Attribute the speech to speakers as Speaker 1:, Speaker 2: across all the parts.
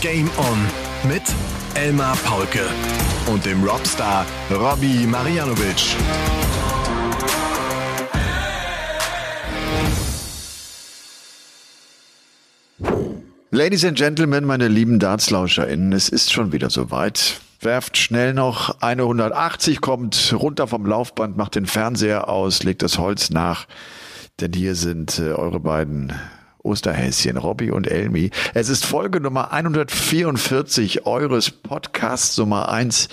Speaker 1: Game On mit Elmar Paulke und dem Robstar Robbie Marianovic.
Speaker 2: Ladies and Gentlemen, meine lieben DartslauscherInnen, es ist schon wieder soweit. Werft schnell noch eine 180, kommt runter vom Laufband, macht den Fernseher aus, legt das Holz nach, denn hier sind äh, eure beiden Osterhäschen, Robby und Elmi. Es ist Folge Nummer 144 eures Podcasts Nummer 1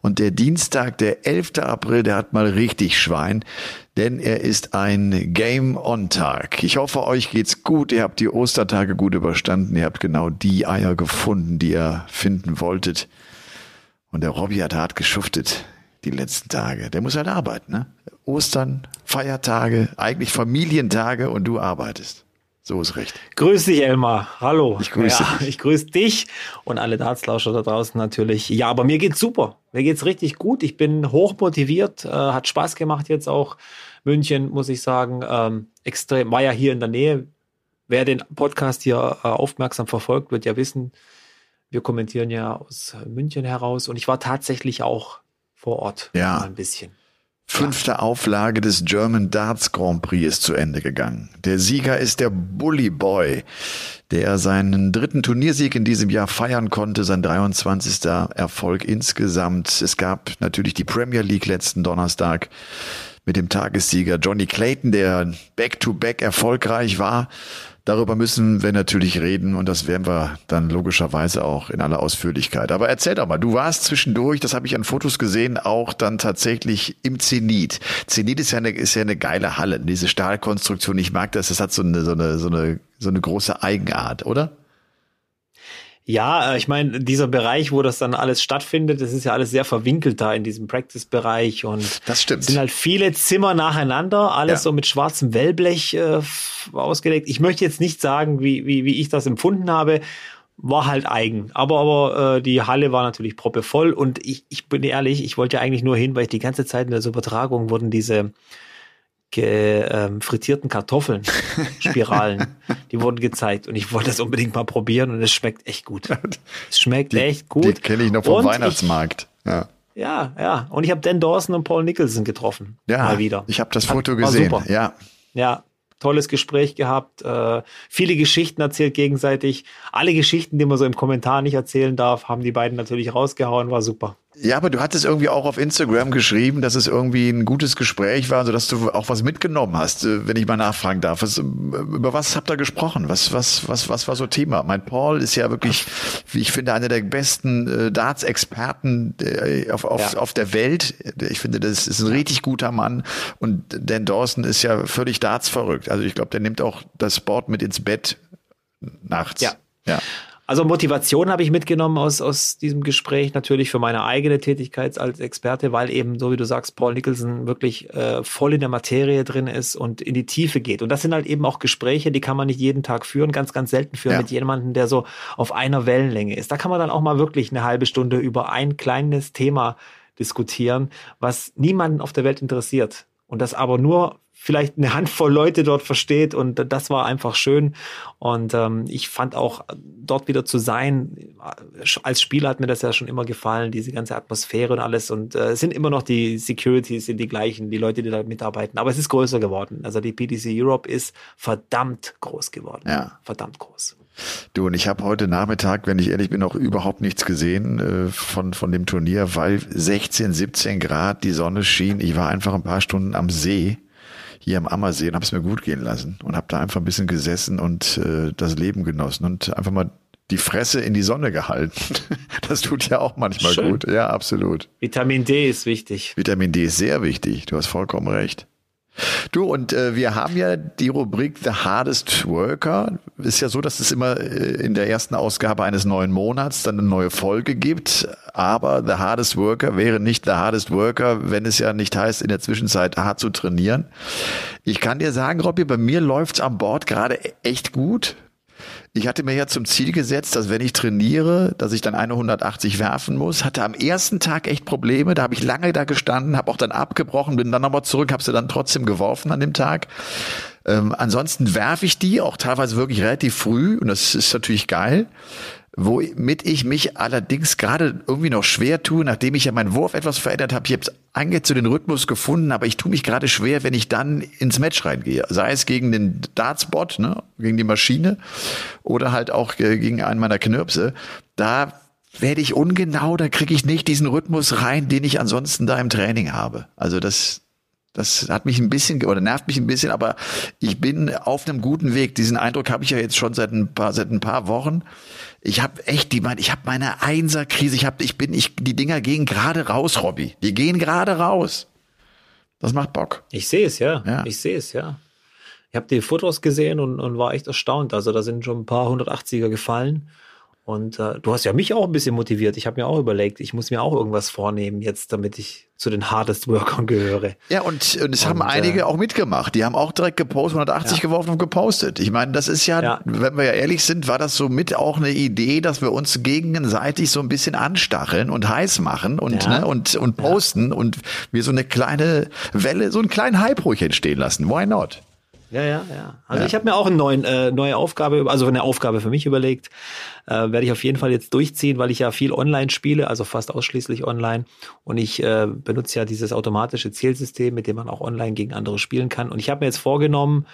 Speaker 2: und der Dienstag, der 11. April, der hat mal richtig Schwein, denn er ist ein Game-on-Tag. Ich hoffe, euch geht's gut, ihr habt die Ostertage gut überstanden, ihr habt genau die Eier gefunden, die ihr finden wolltet. Und der Robby hat hart geschuftet die letzten Tage. Der muss halt arbeiten, ne? Ostern, Feiertage, eigentlich Familientage und du arbeitest. So ist recht.
Speaker 3: Grüß dich, Elmar. Hallo.
Speaker 2: Ich grüße
Speaker 3: ja,
Speaker 2: dich.
Speaker 3: Ich grüße dich und alle Dartslauscher da draußen natürlich. Ja, aber mir geht's super. Mir geht's richtig gut. Ich bin hochmotiviert. Äh, hat Spaß gemacht jetzt auch. München, muss ich sagen. Ähm, extrem, war ja hier in der Nähe. Wer den Podcast hier äh, aufmerksam verfolgt, wird ja wissen, wir kommentieren ja aus München heraus und ich war tatsächlich auch vor Ort.
Speaker 2: Ja.
Speaker 3: Ein bisschen.
Speaker 2: Fünfte Auflage des German Darts Grand Prix ist zu Ende gegangen. Der Sieger ist der Bully Boy, der seinen dritten Turniersieg in diesem Jahr feiern konnte, sein 23. Erfolg insgesamt. Es gab natürlich die Premier League letzten Donnerstag mit dem Tagessieger Johnny Clayton, der back-to-back -back erfolgreich war. Darüber müssen wir natürlich reden und das werden wir dann logischerweise auch in aller Ausführlichkeit. Aber erzähl doch mal, du warst zwischendurch, das habe ich an Fotos gesehen, auch dann tatsächlich im Zenit. Zenit ist ja eine, ist ja eine geile Halle, diese Stahlkonstruktion. Ich mag das, das hat so eine, so eine, so eine, so eine große Eigenart, oder?
Speaker 3: Ja, äh, ich meine, dieser Bereich, wo das dann alles stattfindet, das ist ja alles sehr verwinkelt da in diesem Practice-Bereich und
Speaker 2: das stimmt.
Speaker 3: sind halt viele Zimmer nacheinander, alles ja. so mit schwarzem Wellblech äh, ausgelegt. Ich möchte jetzt nicht sagen, wie, wie, wie ich das empfunden habe, war halt eigen. Aber, aber äh, die Halle war natürlich proppevoll und ich, ich bin ehrlich, ich wollte ja eigentlich nur hin, weil ich die ganze Zeit in der Übertragung wurden diese ähm, frittierten Kartoffeln, Spiralen, die wurden gezeigt und ich wollte das unbedingt mal probieren und es schmeckt echt gut. Es schmeckt
Speaker 2: die,
Speaker 3: echt gut.
Speaker 2: Die kenne ich noch vom und Weihnachtsmarkt.
Speaker 3: Ich, ja. ja, ja. Und ich habe Dan Dawson und Paul Nicholson getroffen.
Speaker 2: Ja,
Speaker 3: mal wieder.
Speaker 2: Ich habe das Foto Hat, gesehen.
Speaker 3: Super.
Speaker 2: Ja.
Speaker 3: Ja, tolles Gespräch gehabt, äh, viele Geschichten erzählt gegenseitig. Alle Geschichten, die man so im Kommentar nicht erzählen darf, haben die beiden natürlich rausgehauen, war super.
Speaker 2: Ja, aber du hattest irgendwie auch auf Instagram geschrieben, dass es irgendwie ein gutes Gespräch war, sodass du auch was mitgenommen hast, äh, wenn ich mal nachfragen darf. Was, über was habt ihr gesprochen? Was, was, was, was war so Thema? Mein Paul ist ja wirklich, wie ich finde, einer der besten äh, Darts-Experten äh, auf, auf, ja. auf der Welt. Ich finde, das ist ein richtig guter Mann. Und Dan Dawson ist ja völlig Darts verrückt. Also ich glaube, der nimmt auch das Sport mit ins Bett nachts.
Speaker 3: Ja. Ja. Also Motivation habe ich mitgenommen aus, aus diesem Gespräch natürlich für meine eigene Tätigkeit als Experte, weil eben, so wie du sagst, Paul Nicholson wirklich äh, voll in der Materie drin ist und in die Tiefe geht. Und das sind halt eben auch Gespräche, die kann man nicht jeden Tag führen, ganz, ganz selten führen ja. mit jemandem, der so auf einer Wellenlänge ist. Da kann man dann auch mal wirklich eine halbe Stunde über ein kleines Thema diskutieren, was niemanden auf der Welt interessiert. Und das aber nur vielleicht eine Handvoll Leute dort versteht und das war einfach schön. Und ähm, ich fand auch dort wieder zu sein als Spieler hat mir das ja schon immer gefallen diese ganze Atmosphäre und alles. Und äh, es sind immer noch die Securities sind die gleichen die Leute die da mitarbeiten. Aber es ist größer geworden. Also die PDC Europe ist verdammt groß geworden.
Speaker 2: Ja.
Speaker 3: verdammt groß.
Speaker 2: Du, und ich habe heute Nachmittag, wenn ich ehrlich bin, noch überhaupt nichts gesehen äh, von, von dem Turnier, weil 16, 17 Grad, die Sonne schien. Ich war einfach ein paar Stunden am See hier am Ammersee und habe es mir gut gehen lassen und habe da einfach ein bisschen gesessen und äh, das Leben genossen und einfach mal die Fresse in die Sonne gehalten. Das tut ja auch manchmal Schön. gut. Ja, absolut.
Speaker 3: Vitamin D ist wichtig.
Speaker 2: Vitamin D ist sehr wichtig. Du hast vollkommen recht. Du, und äh, wir haben ja die Rubrik The Hardest Worker. Ist ja so, dass es immer äh, in der ersten Ausgabe eines neuen Monats dann eine neue Folge gibt. Aber The Hardest Worker wäre nicht The Hardest Worker, wenn es ja nicht heißt, in der Zwischenzeit hart zu trainieren. Ich kann dir sagen, Robby, bei mir läuft's am Bord gerade echt gut. Ich hatte mir ja zum Ziel gesetzt, dass wenn ich trainiere, dass ich dann eine 180 werfen muss. Hatte am ersten Tag echt Probleme. Da habe ich lange da gestanden, habe auch dann abgebrochen, bin dann nochmal zurück, habe sie dann trotzdem geworfen an dem Tag. Ähm, ansonsten werfe ich die auch teilweise wirklich relativ früh und das ist natürlich geil. Womit ich mich allerdings gerade irgendwie noch schwer tue, nachdem ich ja meinen Wurf etwas verändert habe. Ich habe eigentlich zu den Rhythmus gefunden, aber ich tue mich gerade schwer, wenn ich dann ins Match reingehe. Sei es gegen den Dartsbot, ne, gegen die Maschine oder halt auch gegen einen meiner Knirpse. Da werde ich ungenau, da kriege ich nicht diesen Rhythmus rein, den ich ansonsten da im Training habe. Also das, das hat mich ein bisschen oder nervt mich ein bisschen, aber ich bin auf einem guten Weg. Diesen Eindruck habe ich ja jetzt schon seit ein paar seit ein paar Wochen. Ich habe echt die ich habe meine Einser-Krise. Ich habe ich bin ich die Dinger gehen gerade raus, Robby. Die gehen gerade raus. Das macht Bock.
Speaker 3: Ich sehe es ja. ja. Ich sehe es ja. Ich habe die Fotos gesehen und, und war echt erstaunt. Also da sind schon ein paar 180er gefallen. Und äh, du hast ja mich auch ein bisschen motiviert. Ich habe mir auch überlegt, ich muss mir auch irgendwas vornehmen jetzt, damit ich zu den Hardest Workern gehöre.
Speaker 2: Ja, und, und es und, haben einige äh, auch mitgemacht. Die haben auch direkt gepostet, 180 ja. geworfen und gepostet. Ich meine, das ist ja, ja, wenn wir ja ehrlich sind, war das so mit auch eine Idee, dass wir uns gegenseitig so ein bisschen anstacheln und heiß machen und, ja. ne, und, und posten und wir so eine kleine Welle, so einen kleinen Hype ruhig entstehen lassen. Why not?
Speaker 3: Ja, ja, ja. Also ja. ich habe mir auch eine neuen, äh, neue Aufgabe, also eine Aufgabe für mich überlegt. Äh, Werde ich auf jeden Fall jetzt durchziehen, weil ich ja viel online spiele, also fast ausschließlich online. Und ich äh, benutze ja dieses automatische Zielsystem, mit dem man auch online gegen andere spielen kann. Und ich habe mir jetzt vorgenommen,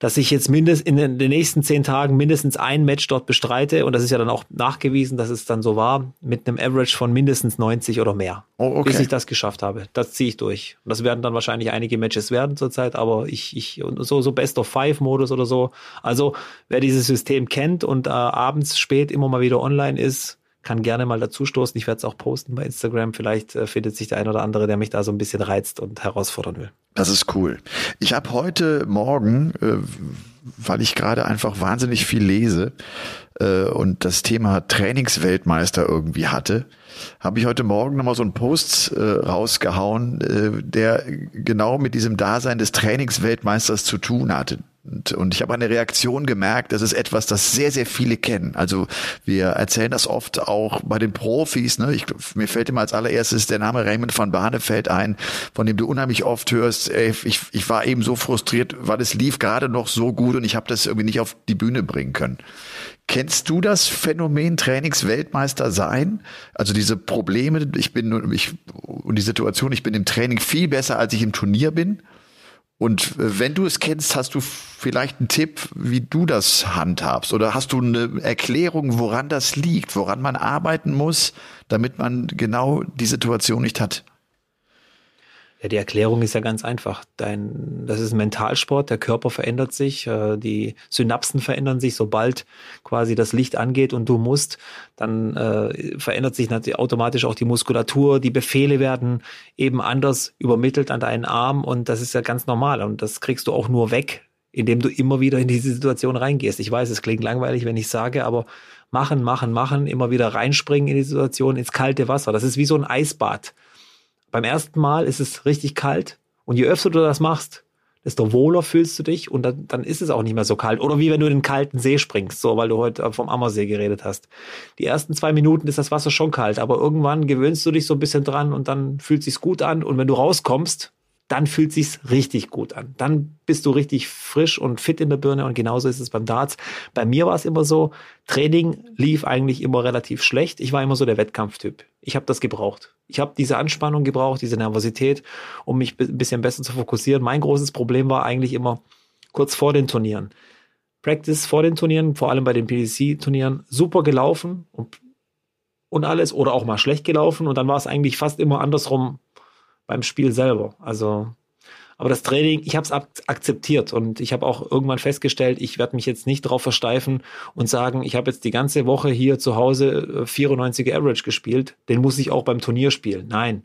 Speaker 3: dass ich jetzt mindestens in den nächsten zehn Tagen mindestens ein Match dort bestreite. Und das ist ja dann auch nachgewiesen, dass es dann so war, mit einem Average von mindestens 90 oder mehr. Oh, okay. Bis ich das geschafft habe. Das ziehe ich durch. Und das werden dann wahrscheinlich einige Matches werden zurzeit, aber ich, ich, so, so Best of Five Modus oder so. Also, wer dieses System kennt und äh, abends spät immer mal wieder online ist, kann gerne mal dazustoßen. Ich werde es auch posten bei Instagram. Vielleicht äh, findet sich der ein oder andere, der mich da so ein bisschen reizt und herausfordern will.
Speaker 2: Das ist cool. Ich habe heute Morgen, äh, weil ich gerade einfach wahnsinnig viel lese äh, und das Thema Trainingsweltmeister irgendwie hatte, habe ich heute Morgen nochmal so einen Post rausgehauen, der genau mit diesem Dasein des Trainingsweltmeisters zu tun hatte. Und, und ich habe eine Reaktion gemerkt, das ist etwas, das sehr, sehr viele kennen. Also wir erzählen das oft auch bei den Profis. Ne? Ich, mir fällt immer als allererstes der Name Raymond van Barneveld ein, von dem du unheimlich oft hörst, ey, ich, ich war eben so frustriert, weil es lief gerade noch so gut und ich habe das irgendwie nicht auf die Bühne bringen können. Kennst du das Phänomen Trainingsweltmeister sein? Also diese Probleme, ich bin ich und die Situation, ich bin im Training viel besser, als ich im Turnier bin. Und äh, wenn du es kennst, hast du vielleicht einen Tipp, wie du das handhabst? Oder hast du eine Erklärung, woran das liegt, woran man arbeiten muss, damit man genau die Situation nicht hat?
Speaker 3: Ja, die Erklärung ist ja ganz einfach. Dein, das ist ein Mentalsport, der Körper verändert sich, äh, die Synapsen verändern sich, sobald quasi das Licht angeht und du musst, dann äh, verändert sich natürlich automatisch auch die Muskulatur, die Befehle werden eben anders übermittelt an deinen Arm und das ist ja ganz normal und das kriegst du auch nur weg, indem du immer wieder in diese Situation reingehst. Ich weiß, es klingt langweilig, wenn ich sage, aber machen, machen, machen, immer wieder reinspringen in die Situation, ins kalte Wasser. Das ist wie so ein Eisbad beim ersten Mal ist es richtig kalt und je öfter du das machst, desto wohler fühlst du dich und dann, dann ist es auch nicht mehr so kalt. Oder wie wenn du in den kalten See springst, so weil du heute vom Ammersee geredet hast. Die ersten zwei Minuten ist das Wasser schon kalt, aber irgendwann gewöhnst du dich so ein bisschen dran und dann fühlt sich's gut an und wenn du rauskommst, dann fühlt sich's richtig gut an. Dann bist du richtig frisch und fit in der Birne und genauso ist es beim Darts. Bei mir war es immer so, Training lief eigentlich immer relativ schlecht. Ich war immer so der Wettkampftyp. Ich habe das gebraucht. Ich habe diese Anspannung gebraucht, diese Nervosität, um mich ein bisschen besser zu fokussieren. Mein großes Problem war eigentlich immer kurz vor den Turnieren. Practice vor den Turnieren, vor allem bei den PDC-Turnieren, super gelaufen und, und alles oder auch mal schlecht gelaufen und dann war es eigentlich fast immer andersrum beim Spiel selber. Also, aber das Training, ich habe es akzeptiert und ich habe auch irgendwann festgestellt, ich werde mich jetzt nicht darauf versteifen und sagen, ich habe jetzt die ganze Woche hier zu Hause 94er äh, Average gespielt, den muss ich auch beim Turnier spielen. Nein,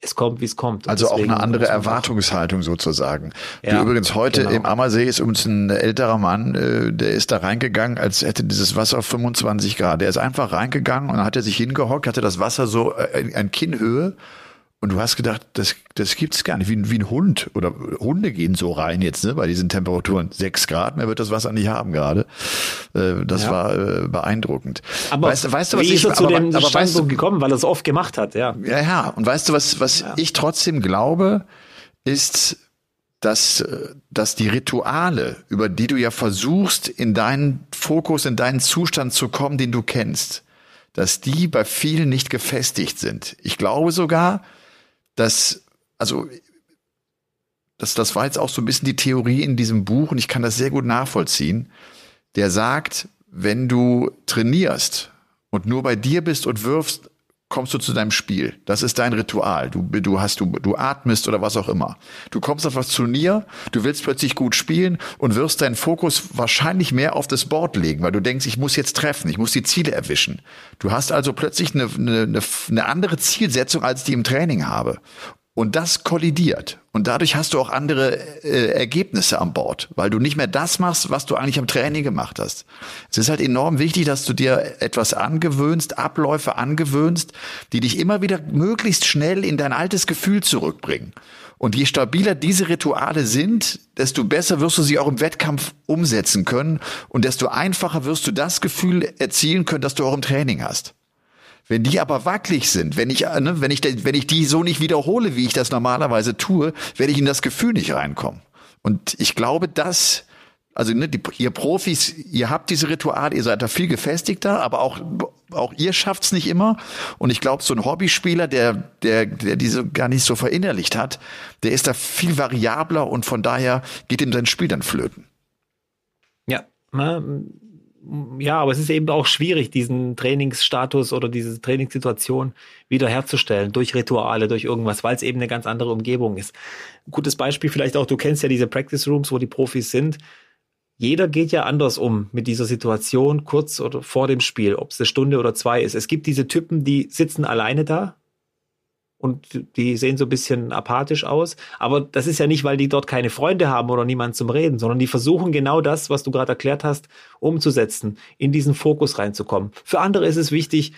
Speaker 3: es kommt, wie es kommt.
Speaker 2: also auch eine andere Erwartungshaltung sozusagen. Ja, Wie übrigens heute genau. im Ammersee ist uns ein älterer Mann, äh, der ist da reingegangen, als hätte dieses Wasser 25 Grad. Der ist einfach reingegangen und hat er sich hingehockt, hatte das Wasser so äh, in Kinnhöhe und du hast gedacht, das, das gibt's gar nicht, wie, wie ein Hund. Oder Hunde gehen so rein jetzt, ne, bei diesen Temperaturen. Sechs Grad, mehr wird das Wasser nicht haben gerade. Äh, das ja. war äh, beeindruckend.
Speaker 3: Aber weißt, weißt du, was wie ich, ist er zu dem aber weißt du, gekommen, weil er es oft gemacht hat, ja.
Speaker 2: Ja, ja. Und weißt du, was, was ja. ich trotzdem glaube, ist, dass, dass die Rituale, über die du ja versuchst, in deinen Fokus, in deinen Zustand zu kommen, den du kennst, dass die bei vielen nicht gefestigt sind. Ich glaube sogar, dass, also, das, das war jetzt auch so ein bisschen die Theorie in diesem Buch und ich kann das sehr gut nachvollziehen. Der sagt, wenn du trainierst und nur bei dir bist und wirfst kommst du zu deinem Spiel. Das ist dein Ritual. Du, du hast, du, du atmest oder was auch immer. Du kommst auf das Turnier, du willst plötzlich gut spielen und wirst deinen Fokus wahrscheinlich mehr auf das Board legen, weil du denkst, ich muss jetzt treffen, ich muss die Ziele erwischen. Du hast also plötzlich eine, eine, eine andere Zielsetzung, als ich im Training habe. Und das kollidiert. Und dadurch hast du auch andere äh, Ergebnisse an Bord, weil du nicht mehr das machst, was du eigentlich im Training gemacht hast. Es ist halt enorm wichtig, dass du dir etwas angewöhnst, Abläufe angewöhnst, die dich immer wieder möglichst schnell in dein altes Gefühl zurückbringen. Und je stabiler diese Rituale sind, desto besser wirst du sie auch im Wettkampf umsetzen können und desto einfacher wirst du das Gefühl erzielen können, das du auch im Training hast. Wenn die aber wackelig sind, wenn ich, ne, wenn ich, wenn ich die so nicht wiederhole, wie ich das normalerweise tue, werde ich in das Gefühl nicht reinkommen. Und ich glaube, dass, also ne, die, ihr Profis, ihr habt diese Rituale, ihr seid da viel gefestigter, aber auch, auch ihr schafft's nicht immer. Und ich glaube, so ein Hobbyspieler, der, der, der diese gar nicht so verinnerlicht hat, der ist da viel variabler und von daher geht ihm sein Spiel dann flöten.
Speaker 3: Ja, ja, aber es ist eben auch schwierig, diesen Trainingsstatus oder diese Trainingssituation wiederherzustellen durch Rituale, durch irgendwas, weil es eben eine ganz andere Umgebung ist. Gutes Beispiel vielleicht auch, du kennst ja diese Practice Rooms, wo die Profis sind. Jeder geht ja anders um mit dieser Situation kurz oder vor dem Spiel, ob es eine Stunde oder zwei ist. Es gibt diese Typen, die sitzen alleine da, und die sehen so ein bisschen apathisch aus. Aber das ist ja nicht, weil die dort keine Freunde haben oder niemand zum Reden, sondern die versuchen genau das, was du gerade erklärt hast, umzusetzen, in diesen Fokus reinzukommen. Für andere ist es wichtig,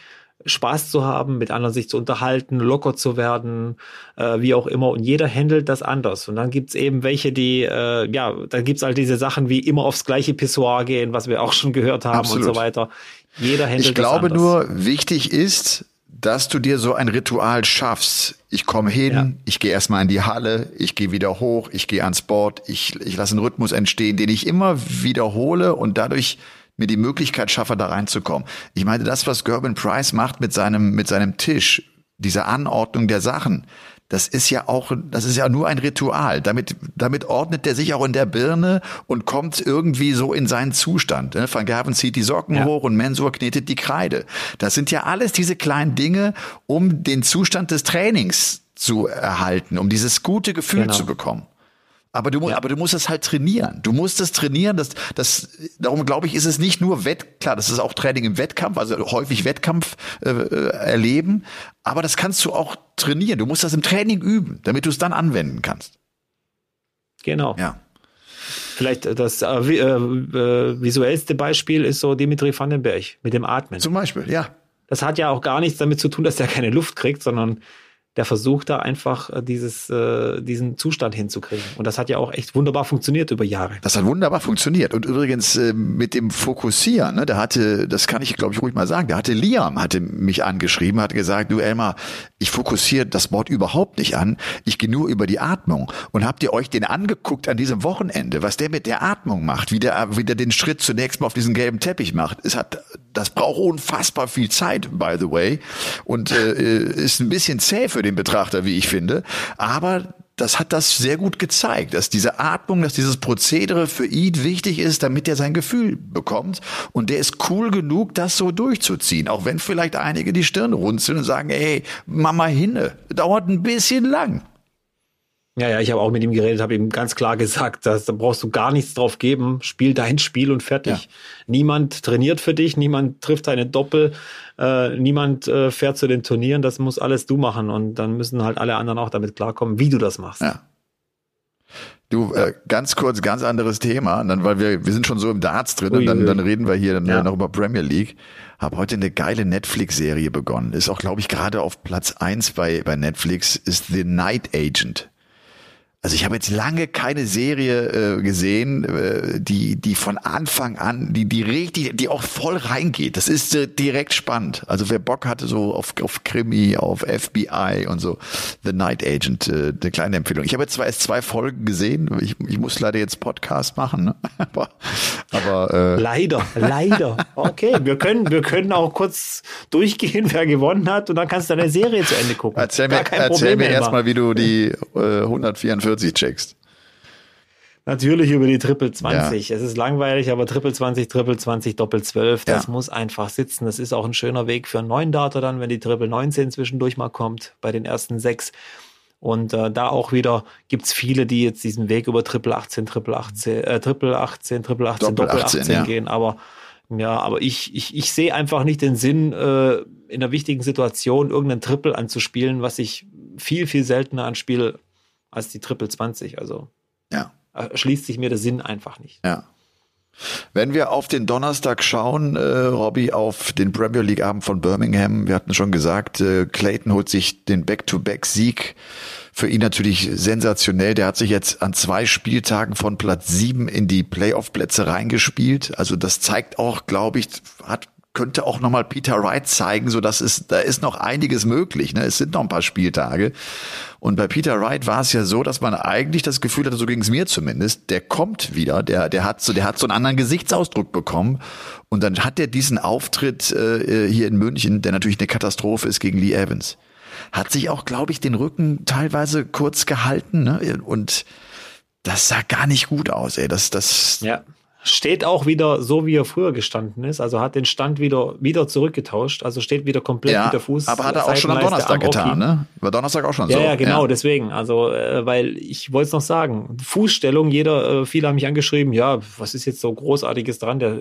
Speaker 3: Spaß zu haben, mit anderen sich zu unterhalten, locker zu werden, äh, wie auch immer. Und jeder handelt das anders. Und dann gibt's eben welche, die, äh, ja, dann gibt's halt diese Sachen wie immer aufs gleiche Pissoir gehen, was wir auch schon gehört haben Absolut. und so weiter. Jeder handelt
Speaker 2: Ich glaube nur, wichtig ist, dass du dir so ein Ritual schaffst. Ich komme hin, ja. ich gehe erstmal in die Halle, ich gehe wieder hoch, ich gehe ans Board, ich, ich lasse einen Rhythmus entstehen, den ich immer wiederhole und dadurch mir die Möglichkeit schaffe, da reinzukommen. Ich meine, das, was Gerben Price macht mit seinem, mit seinem Tisch, diese Anordnung der Sachen, das ist ja auch, das ist ja nur ein Ritual. Damit, damit ordnet er sich auch in der Birne und kommt irgendwie so in seinen Zustand. Ne? Van Gerven zieht die Socken ja. hoch und Mensur knetet die Kreide. Das sind ja alles diese kleinen Dinge, um den Zustand des Trainings zu erhalten, um dieses gute Gefühl genau. zu bekommen. Aber du, ja. aber du musst es halt trainieren. Du musst es trainieren. Das, das, darum glaube ich, ist es nicht nur Wett, klar, das ist auch Training im Wettkampf, also häufig Wettkampf äh, äh, erleben. Aber das kannst du auch trainieren. Du musst das im Training üben, damit du es dann anwenden kannst.
Speaker 3: Genau. Ja. Vielleicht das äh, äh, äh, visuellste Beispiel ist so Dimitri Vandenberg mit dem Atmen.
Speaker 2: Zum Beispiel, ja.
Speaker 3: Das hat ja auch gar nichts damit zu tun, dass er keine Luft kriegt, sondern der versucht da einfach äh, dieses, äh, diesen Zustand hinzukriegen. Und das hat ja auch echt wunderbar funktioniert über Jahre.
Speaker 2: Das hat wunderbar funktioniert. Und übrigens äh, mit dem Fokussieren, ne, da hatte, das kann ich glaube ich ruhig mal sagen, da hatte Liam, hatte mich angeschrieben, hat gesagt, du Elmar, ich fokussiere das Wort überhaupt nicht an, ich gehe nur über die Atmung. Und habt ihr euch den angeguckt an diesem Wochenende, was der mit der Atmung macht, wie der, wie der den Schritt zunächst mal auf diesen gelben Teppich macht. Es hat, das braucht unfassbar viel Zeit, by the way. Und äh, ist ein bisschen zäh für für den Betrachter, wie ich finde. Aber das hat das sehr gut gezeigt, dass diese Atmung, dass dieses Prozedere für ihn wichtig ist, damit er sein Gefühl bekommt. Und der ist cool genug, das so durchzuziehen. Auch wenn vielleicht einige die Stirn runzeln und sagen, ey, Mama hinne, dauert ein bisschen lang.
Speaker 3: Ja, ja, ich habe auch mit ihm geredet, habe ihm ganz klar gesagt, dass, da brauchst du gar nichts drauf geben, spiel dein Spiel und fertig. Ja. Niemand trainiert für dich, niemand trifft deine Doppel, äh, niemand äh, fährt zu den Turnieren, das muss alles du machen und dann müssen halt alle anderen auch damit klarkommen, wie du das machst.
Speaker 2: Ja. Du, äh, ganz kurz, ganz anderes Thema, dann, weil wir, wir sind schon so im Darts drin ui, und dann, dann reden wir hier dann ja. noch über Premier League. Hab heute eine geile Netflix-Serie begonnen. Ist auch, glaube ich, gerade auf Platz eins bei, bei Netflix, ist The Night Agent. Also ich habe jetzt lange keine Serie äh, gesehen, äh, die die von Anfang an, die die richtig, die auch voll reingeht. Das ist äh, direkt spannend. Also wer Bock hatte so auf auf Krimi, auf FBI und so, The Night Agent, äh, eine kleine Empfehlung. Ich habe jetzt zwar erst zwei Folgen gesehen. Ich, ich muss leider jetzt Podcast machen, ne? aber aber äh,
Speaker 3: leider, leider. Okay, wir können wir können auch kurz durchgehen, wer gewonnen hat und dann kannst du deine Serie zu Ende gucken.
Speaker 2: Erzähl mir, erzähl mir erstmal, wie du die äh, 144 40 checkst.
Speaker 3: Natürlich über die Triple 20. Ja. Es ist langweilig, aber Triple 20, Triple 20, Doppel 12, das ja. muss einfach sitzen. Das ist auch ein schöner Weg für einen neuen Data dann, wenn die Triple 19 zwischendurch mal kommt, bei den ersten sechs. Und äh, da auch wieder gibt's viele, die jetzt diesen Weg über Triple 18, Triple 18, äh, Triple 18, Triple 18, Doppel, Doppel 18, 18 ja. gehen. Aber ja, aber ich, ich, ich sehe einfach nicht den Sinn, äh, in einer wichtigen Situation irgendeinen Triple anzuspielen, was ich viel, viel seltener anspiele als die Triple 20. Also
Speaker 2: ja.
Speaker 3: schließt sich mir der Sinn einfach nicht.
Speaker 2: Ja. Wenn wir auf den Donnerstag schauen, äh, Robbie, auf den Premier League Abend von Birmingham, wir hatten schon gesagt, äh, Clayton holt sich den Back-to-Back-Sieg. Für ihn natürlich sensationell. Der hat sich jetzt an zwei Spieltagen von Platz sieben in die Playoff-Plätze reingespielt. Also das zeigt auch, glaube ich, hat könnte auch nochmal Peter Wright zeigen, so dass es, da ist noch einiges möglich. Ne? Es sind noch ein paar Spieltage. Und bei Peter Wright war es ja so, dass man eigentlich das Gefühl hatte, so ging es mir zumindest, der kommt wieder, der, der hat so, der hat so einen anderen Gesichtsausdruck bekommen. Und dann hat er diesen Auftritt äh, hier in München, der natürlich eine Katastrophe ist gegen Lee Evans. Hat sich auch, glaube ich, den Rücken teilweise kurz gehalten, ne? Und das sah gar nicht gut aus, ey. Das, das,
Speaker 3: ja steht auch wieder so, wie er früher gestanden ist. Also hat den Stand wieder, wieder zurückgetauscht. Also steht wieder komplett
Speaker 2: ja,
Speaker 3: wieder Fuß.
Speaker 2: Aber hat er auch schon am Donnerstag getan, ne? War Donnerstag auch schon
Speaker 3: ja,
Speaker 2: so.
Speaker 3: Ja, genau, ja. deswegen. Also, äh, weil ich wollte es noch sagen. Fußstellung, jeder, äh, viele haben mich angeschrieben, ja, was ist jetzt so Großartiges dran? Der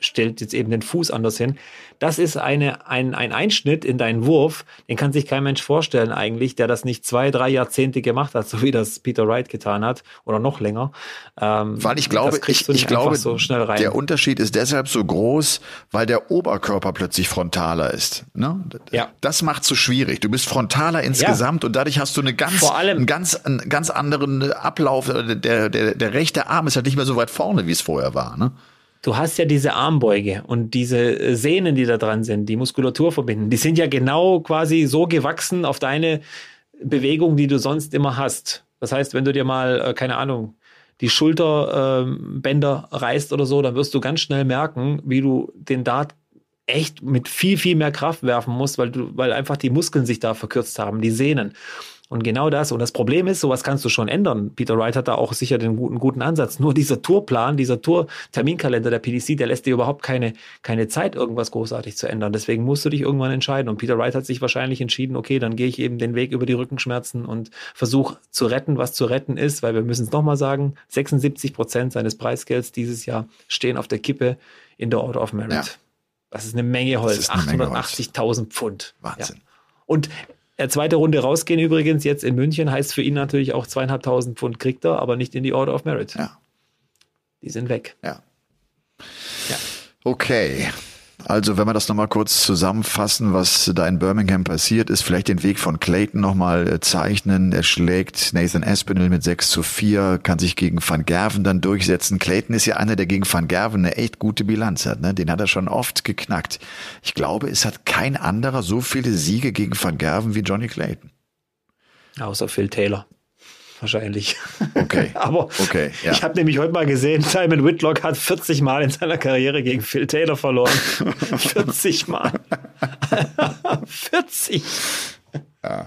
Speaker 3: stellt jetzt eben den Fuß anders hin. Das ist eine, ein, ein Einschnitt in deinen Wurf, den kann sich kein Mensch vorstellen eigentlich, der das nicht zwei, drei Jahrzehnte gemacht hat, so wie das Peter Wright getan hat oder noch länger.
Speaker 2: Ähm, weil ich glaube, ich, ich glaube, so der Unterschied ist deshalb so groß, weil der Oberkörper plötzlich frontaler ist. Ne?
Speaker 3: Ja.
Speaker 2: Das macht so schwierig. Du bist frontaler insgesamt ja. und dadurch hast du eine ganz,
Speaker 3: Vor allem,
Speaker 2: einen ganz, einen ganz anderen Ablauf. Der, der, der rechte Arm ist halt nicht mehr so weit vorne, wie es vorher war. Ne?
Speaker 3: Du hast ja diese Armbeuge und diese äh, Sehnen, die da dran sind, die Muskulatur verbinden, die sind ja genau quasi so gewachsen auf deine Bewegung, die du sonst immer hast. Das heißt, wenn du dir mal, äh, keine Ahnung, die Schulterbänder ähm, reißt oder so, dann wirst du ganz schnell merken, wie du den Dart echt mit viel, viel mehr Kraft werfen musst, weil du, weil einfach die Muskeln sich da verkürzt haben, die Sehnen. Und genau das. Und das Problem ist, sowas kannst du schon ändern. Peter Wright hat da auch sicher den guten, guten Ansatz. Nur dieser Tourplan, dieser Tour-Terminkalender der PDC, der lässt dir überhaupt keine, keine Zeit, irgendwas großartig zu ändern. Deswegen musst du dich irgendwann entscheiden. Und Peter Wright hat sich wahrscheinlich entschieden, okay, dann gehe ich eben den Weg über die Rückenschmerzen und versuche zu retten, was zu retten ist, weil wir müssen es nochmal sagen, 76 Prozent seines Preisgelds dieses Jahr stehen auf der Kippe in der Order of Merit. Ja. Das ist eine Menge Holz. 880.000 Pfund.
Speaker 2: Wahnsinn.
Speaker 3: Ja. Und der zweite Runde rausgehen übrigens jetzt in München heißt für ihn natürlich auch zweieinhalbtausend Pfund kriegt er, aber nicht in die Order of Merit.
Speaker 2: Ja.
Speaker 3: Die sind weg.
Speaker 2: Ja. ja. Okay. Also, wenn wir das nochmal kurz zusammenfassen, was da in Birmingham passiert ist, vielleicht den Weg von Clayton nochmal äh, zeichnen. Er schlägt Nathan Aspinall mit 6 zu 4, kann sich gegen Van Gerven dann durchsetzen. Clayton ist ja einer, der gegen Van Gerven eine echt gute Bilanz hat. Ne? Den hat er schon oft geknackt. Ich glaube, es hat kein anderer so viele Siege gegen Van Gerven wie Johnny Clayton.
Speaker 3: Außer Phil Taylor wahrscheinlich.
Speaker 2: Okay.
Speaker 3: Aber
Speaker 2: okay,
Speaker 3: ja. ich habe nämlich heute mal gesehen, Simon Whitlock hat 40 Mal in seiner Karriere gegen Phil Taylor verloren. 40 Mal. 40.
Speaker 2: Ja.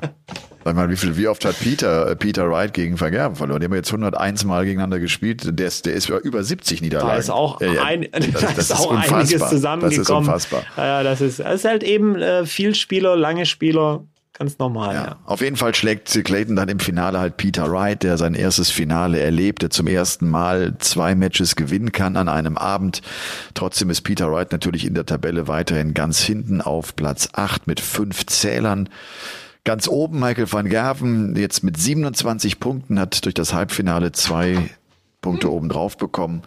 Speaker 2: Sag mal, wie viel, wie oft hat Peter, Peter Wright gegen Vergerben verloren? Die haben jetzt 101 Mal gegeneinander gespielt. Der ist, der ist über 70 Niederlagen. Da
Speaker 3: ist auch, ja, ja. Ein, das, da ist, ist auch einiges zusammengekommen. Das ist
Speaker 2: unfassbar.
Speaker 3: Ja, das ist, das ist halt eben äh, viel Spieler, lange Spieler, Ganz normal. Ja. ja.
Speaker 2: Auf jeden Fall schlägt Clayton dann im Finale halt Peter Wright, der sein erstes Finale erlebte, zum ersten Mal zwei Matches gewinnen kann an einem Abend. Trotzdem ist Peter Wright natürlich in der Tabelle weiterhin ganz hinten auf Platz acht mit fünf Zählern. Ganz oben Michael van Gerven jetzt mit 27 Punkten hat durch das Halbfinale zwei Punkte obendrauf bekommen.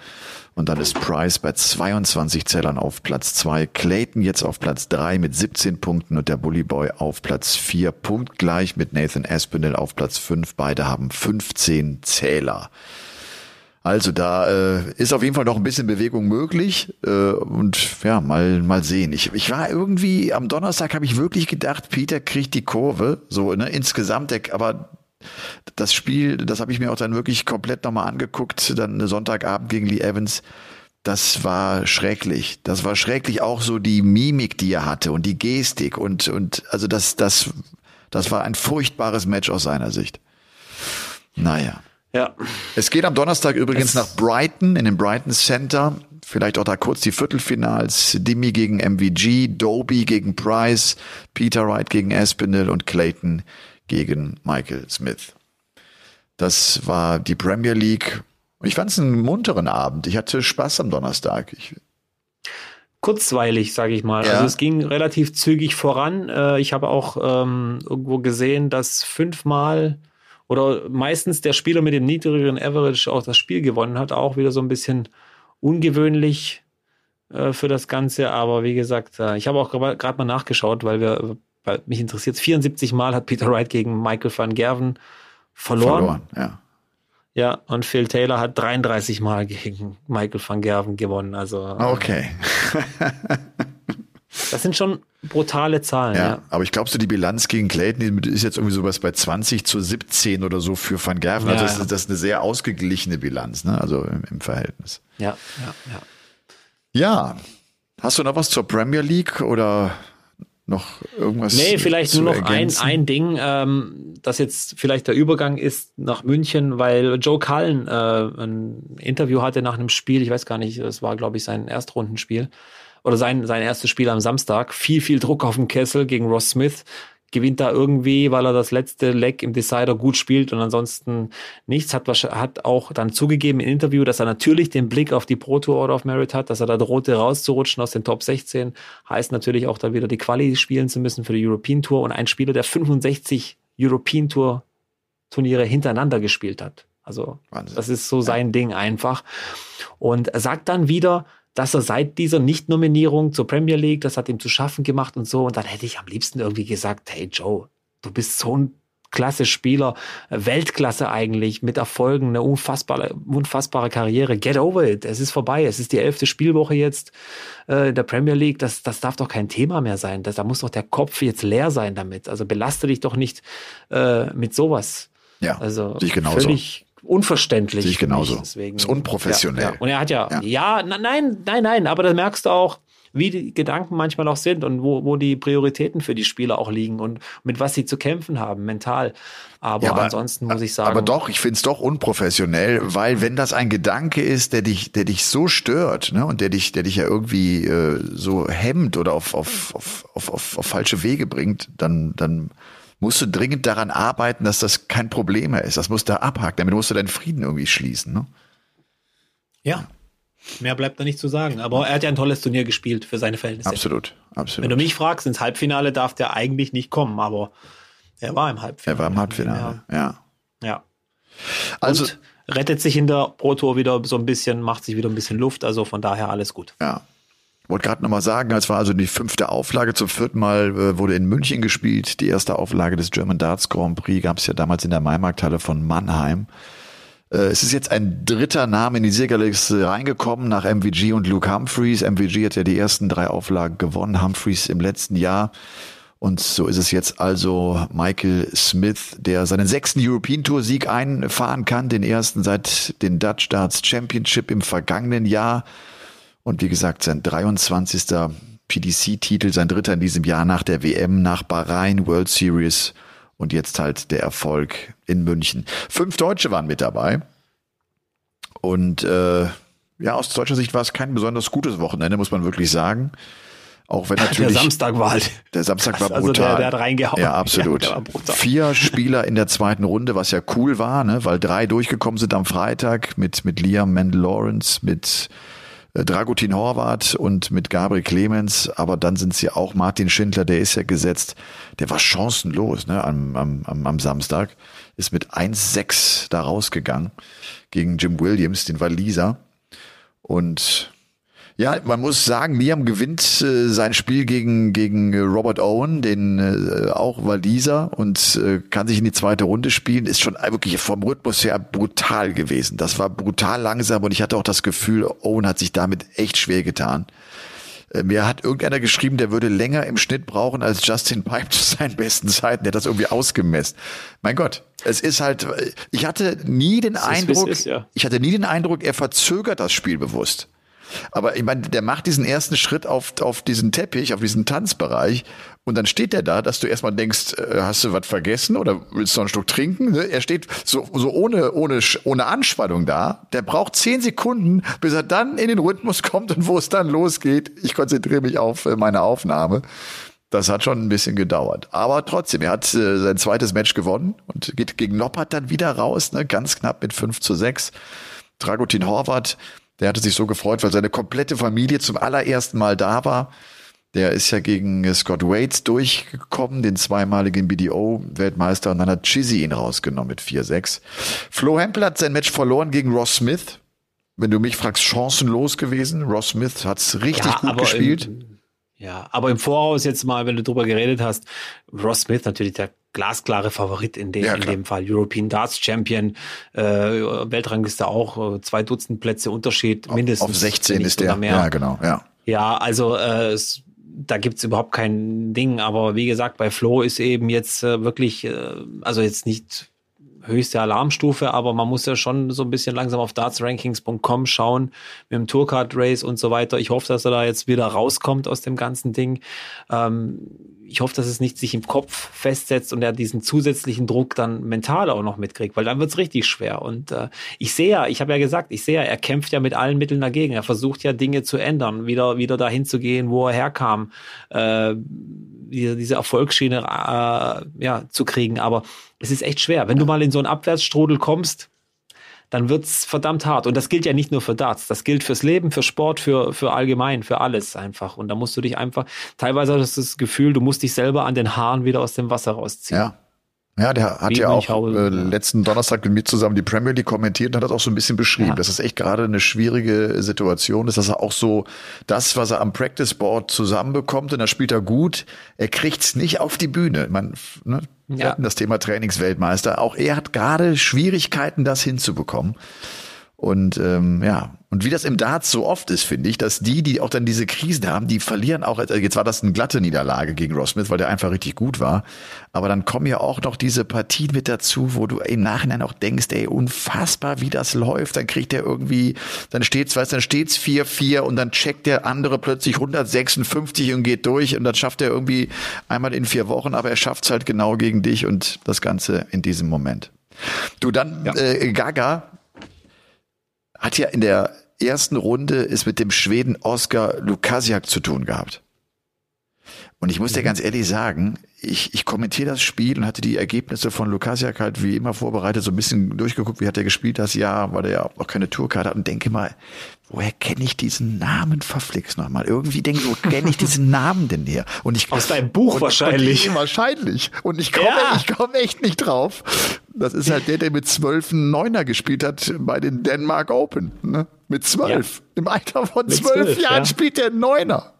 Speaker 2: Und dann ist Price bei 22 Zählern auf Platz 2, Clayton jetzt auf Platz 3 mit 17 Punkten und der Bully Boy auf Platz 4, punktgleich mit Nathan Aspinall auf Platz 5. Beide haben 15 Zähler. Also da äh, ist auf jeden Fall noch ein bisschen Bewegung möglich äh, und ja, mal mal sehen. Ich, ich war irgendwie am Donnerstag habe ich wirklich gedacht, Peter kriegt die Kurve, so ne, insgesamt, aber das Spiel, das habe ich mir auch dann wirklich komplett nochmal angeguckt, dann Sonntagabend gegen Lee Evans. Das war schrecklich. Das war schrecklich auch so die Mimik, die er hatte und die Gestik und und also das das das war ein furchtbares Match aus seiner Sicht. Naja.
Speaker 3: Ja.
Speaker 2: Es geht am Donnerstag übrigens es nach Brighton in den Brighton Center. Vielleicht auch da kurz die Viertelfinals. Dimi gegen MVG, Doby gegen Price, Peter Wright gegen Aspinall und Clayton gegen Michael Smith. Das war die Premier League. Ich fand es einen munteren Abend. Ich hatte Spaß am Donnerstag. Ich
Speaker 3: kurzweilig, sage ich mal. Ja. Also es ging relativ zügig voran. Äh, ich habe auch ähm, irgendwo gesehen, dass fünfmal oder meistens der Spieler mit dem niedrigeren Average auch das Spiel gewonnen hat, auch wieder so ein bisschen ungewöhnlich äh, für das Ganze. Aber wie gesagt, äh, ich habe auch gerade mal nachgeschaut, weil wir, weil mich interessiert, 74 Mal hat Peter Wright gegen Michael van Gerven verloren. Verloren, ja. Ja, und Phil Taylor hat 33 Mal gegen Michael van Gerven gewonnen. Also
Speaker 2: okay.
Speaker 3: Das sind schon brutale Zahlen. Ja, ja.
Speaker 2: aber ich glaube, so die Bilanz gegen Clayton ist jetzt irgendwie sowas bei 20 zu 17 oder so für Van Gerven. Ja, also das, ja. ist, das ist eine sehr ausgeglichene Bilanz, ne? also im, im Verhältnis.
Speaker 3: Ja, ja, ja.
Speaker 2: Ja, hast du noch was zur Premier League oder noch irgendwas?
Speaker 3: Nee, vielleicht nur noch ein, ein Ding, ähm, das jetzt vielleicht der Übergang ist nach München, weil Joe Cullen äh, ein Interview hatte nach einem Spiel, ich weiß gar nicht, es war, glaube ich, sein Erstrundenspiel oder sein, sein erstes Spiel am Samstag. Viel, viel Druck auf dem Kessel gegen Ross Smith. Gewinnt da irgendwie, weil er das letzte Leg im Decider gut spielt und ansonsten nichts. Hat, hat auch dann zugegeben im Interview, dass er natürlich den Blick auf die Pro Tour Order of Merit hat, dass er da drohte rauszurutschen aus den Top 16. Heißt natürlich auch da wieder die Quali spielen zu müssen für die European Tour und ein Spieler, der 65 European Tour Turniere hintereinander gespielt hat. Also Wahnsinn. das ist so sein ja. Ding einfach. Und er sagt dann wieder, dass er seit dieser Nicht-Nominierung zur Premier League, das hat ihm zu schaffen gemacht und so. Und dann hätte ich am liebsten irgendwie gesagt, hey Joe, du bist so ein klasse Spieler, Weltklasse eigentlich, mit Erfolgen, eine unfassbare, unfassbare Karriere. Get over it. Es ist vorbei. Es ist die elfte Spielwoche jetzt äh, in der Premier League. Das, das darf doch kein Thema mehr sein. Das, da muss doch der Kopf jetzt leer sein damit. Also belaste dich doch nicht äh, mit sowas.
Speaker 2: Ja,
Speaker 3: also völlig unverständlich.
Speaker 2: Sehe ich genauso. Deswegen, ist unprofessionell.
Speaker 3: Ja, ja. Und er hat ja, ja, ja, nein, nein, nein, aber da merkst du auch, wie die Gedanken manchmal auch sind und wo, wo die Prioritäten für die Spieler auch liegen und mit was sie zu kämpfen haben, mental. Aber, ja, aber ansonsten muss ich sagen.
Speaker 2: Aber doch, ich finde es doch unprofessionell, weil wenn das ein Gedanke ist, der dich, der dich so stört, ne, und der dich, der dich ja irgendwie äh, so hemmt oder auf, auf, auf, auf, auf, auf falsche Wege bringt, dann, dann musst du dringend daran arbeiten, dass das kein Problem mehr ist. Das musst du abhaken. Damit musst du deinen Frieden irgendwie schließen. Ne?
Speaker 3: Ja. Mehr bleibt da nicht zu sagen. Aber er hat ja ein tolles Turnier gespielt für seine Verhältnisse.
Speaker 2: Absolut, absolut.
Speaker 3: Wenn du mich fragst, ins Halbfinale darf der eigentlich nicht kommen, aber er war im Halbfinale.
Speaker 2: Er war im Halbfinale, ja. Ja.
Speaker 3: ja. Also Und rettet sich in der Pro Tour wieder so ein bisschen, macht sich wieder ein bisschen Luft, also von daher alles gut.
Speaker 2: Ja. Wollte gerade nochmal sagen, es war also die fünfte Auflage. Zum vierten Mal äh, wurde in München gespielt. Die erste Auflage des German Darts Grand Prix gab es ja damals in der Maimarkthalle von Mannheim. Äh, es ist jetzt ein dritter Name in die Siegerliste reingekommen nach MVG und Luke Humphreys. MVG hat ja die ersten drei Auflagen gewonnen, Humphreys im letzten Jahr. Und so ist es jetzt also Michael Smith, der seinen sechsten European Tour Sieg einfahren kann, den ersten seit den Dutch Darts Championship im vergangenen Jahr. Und wie gesagt, sein 23. PDC-Titel, sein dritter in diesem Jahr nach der WM, nach Bahrain, World Series und jetzt halt der Erfolg in München. Fünf Deutsche waren mit dabei. Und äh, ja, aus deutscher Sicht war es kein besonders gutes Wochenende, muss man wirklich sagen. Auch wenn natürlich.
Speaker 3: Der Samstag war halt.
Speaker 2: Der Samstag war brutal. Also der,
Speaker 3: der hat reingehauen.
Speaker 2: Ja, absolut. Ja, Vier Spieler in der zweiten Runde, was ja cool war, ne, weil drei durchgekommen sind am Freitag mit, mit Liam Mandel Lawrence, mit Dragutin Horvath und mit Gabriel Clemens, aber dann sind sie auch Martin Schindler, der ist ja gesetzt, der war chancenlos ne, am, am, am Samstag, ist mit 1-6 da rausgegangen gegen Jim Williams, den Waliser. Und ja, man muss sagen, Liam gewinnt äh, sein Spiel gegen, gegen Robert Owen, den äh, auch Waliser, und äh, kann sich in die zweite Runde spielen. Ist schon wirklich vom Rhythmus her brutal gewesen. Das war brutal langsam und ich hatte auch das Gefühl, Owen hat sich damit echt schwer getan. Äh, mir hat irgendeiner geschrieben, der würde länger im Schnitt brauchen als Justin Pipe zu seinen besten Zeiten. Der hat das irgendwie ausgemessen. Mein Gott, es ist halt, ich hatte nie den Eindruck, ist, ja. ich hatte nie den Eindruck, er verzögert das Spiel bewusst. Aber ich meine, der macht diesen ersten Schritt auf, auf diesen Teppich, auf diesen Tanzbereich und dann steht er da, dass du erstmal denkst, äh, hast du was vergessen oder willst du noch einen Schluck trinken? Ne? Er steht so, so ohne, ohne, ohne Anspannung da. Der braucht zehn Sekunden, bis er dann in den Rhythmus kommt und wo es dann losgeht. Ich konzentriere mich auf äh, meine Aufnahme. Das hat schon ein bisschen gedauert. Aber trotzdem, er hat äh, sein zweites Match gewonnen und geht gegen Noppert dann wieder raus, ne? ganz knapp mit 5 zu 6. Dragutin Horvath der hatte sich so gefreut, weil seine komplette Familie zum allerersten Mal da war. Der ist ja gegen Scott Waits durchgekommen, den zweimaligen BDO-Weltmeister, und dann hat Chizzy ihn rausgenommen mit 4-6. Flo Hempel hat sein Match verloren gegen Ross Smith. Wenn du mich fragst, chancenlos gewesen. Ross Smith hat's richtig ja, gut gespielt.
Speaker 3: Im, ja, aber im Voraus jetzt mal, wenn du drüber geredet hast, Ross Smith natürlich der glasklare Favorit in dem, ja, in dem Fall. European Darts Champion, äh, Weltrangliste auch, äh, zwei Dutzend Plätze Unterschied, mindestens.
Speaker 2: Auf 16 ist der, mehr. ja genau, ja.
Speaker 3: Ja, also äh, es, da gibt's überhaupt kein Ding, aber wie gesagt, bei Flo ist eben jetzt äh, wirklich, äh, also jetzt nicht höchste Alarmstufe, aber man muss ja schon so ein bisschen langsam auf dartsrankings.com schauen mit dem Tourcard Race und so weiter. Ich hoffe, dass er da jetzt wieder rauskommt aus dem ganzen Ding. Ähm, ich hoffe, dass es nicht sich im Kopf festsetzt und er diesen zusätzlichen Druck dann mental auch noch mitkriegt, weil dann wird's richtig schwer. Und äh, ich sehe ja, ich habe ja gesagt, ich sehe ja, er kämpft ja mit allen Mitteln dagegen. Er versucht ja Dinge zu ändern, wieder wieder dahin zu gehen, wo er herkam, äh, diese, diese Erfolgsschiene äh, ja zu kriegen. Aber es ist echt schwer. Wenn du mal in so einen Abwärtsstrudel kommst, dann wird's verdammt hart. Und das gilt ja nicht nur für Darts, das gilt fürs Leben, für Sport, für, für allgemein, für alles einfach. Und da musst du dich einfach, teilweise hast du das Gefühl, du musst dich selber an den Haaren wieder aus dem Wasser rausziehen.
Speaker 2: Ja. Ja, der hat Wie ja auch äh, letzten Donnerstag mit mir zusammen die Premier League kommentiert und hat das auch so ein bisschen beschrieben, ja. dass es echt gerade eine schwierige Situation ist, dass er auch so das, was er am Practice Board zusammenbekommt und da spielt er gut, er kriegt's nicht auf die Bühne. Man, ne, wir ja. hatten das Thema Trainingsweltmeister. Auch er hat gerade Schwierigkeiten, das hinzubekommen. Und ähm, ja, und wie das im Darts so oft ist, finde ich, dass die, die auch dann diese Krisen haben, die verlieren auch, also jetzt war das eine glatte Niederlage gegen Ross Smith, weil der einfach richtig gut war. Aber dann kommen ja auch noch diese Partien mit dazu, wo du im Nachhinein auch denkst, ey, unfassbar, wie das läuft. Dann kriegt er irgendwie, dann steht's, weißt, dann steht's 4-4 und dann checkt der andere plötzlich 156 und geht durch und dann schafft er irgendwie einmal in vier Wochen, aber er schafft's halt genau gegen dich und das Ganze in diesem Moment. Du dann ja. äh, Gaga hat ja in der ersten Runde es mit dem Schweden Oskar Lukasiak zu tun gehabt. Und ich muss dir mhm. ganz ehrlich sagen, ich, ich kommentiere das Spiel und hatte die Ergebnisse von Lukasiak halt wie immer vorbereitet, so ein bisschen durchgeguckt, wie hat er gespielt das Jahr, weil er ja auch keine Tourkarte hat und denke mal, woher kenne ich diesen Namen verflixt nochmal? Irgendwie denke ich, wo kenne ich diesen Namen denn her? Und ich,
Speaker 3: Aus deinem Buch und, wahrscheinlich.
Speaker 2: Und wahrscheinlich. Und ich komme ja. ich komme echt nicht drauf. Das ist halt der, der mit zwölf Neuner gespielt hat bei den Denmark Open. Ne? Mit zwölf. Ja. Im Alter von zwölf Jahren ja. spielt der Neuner.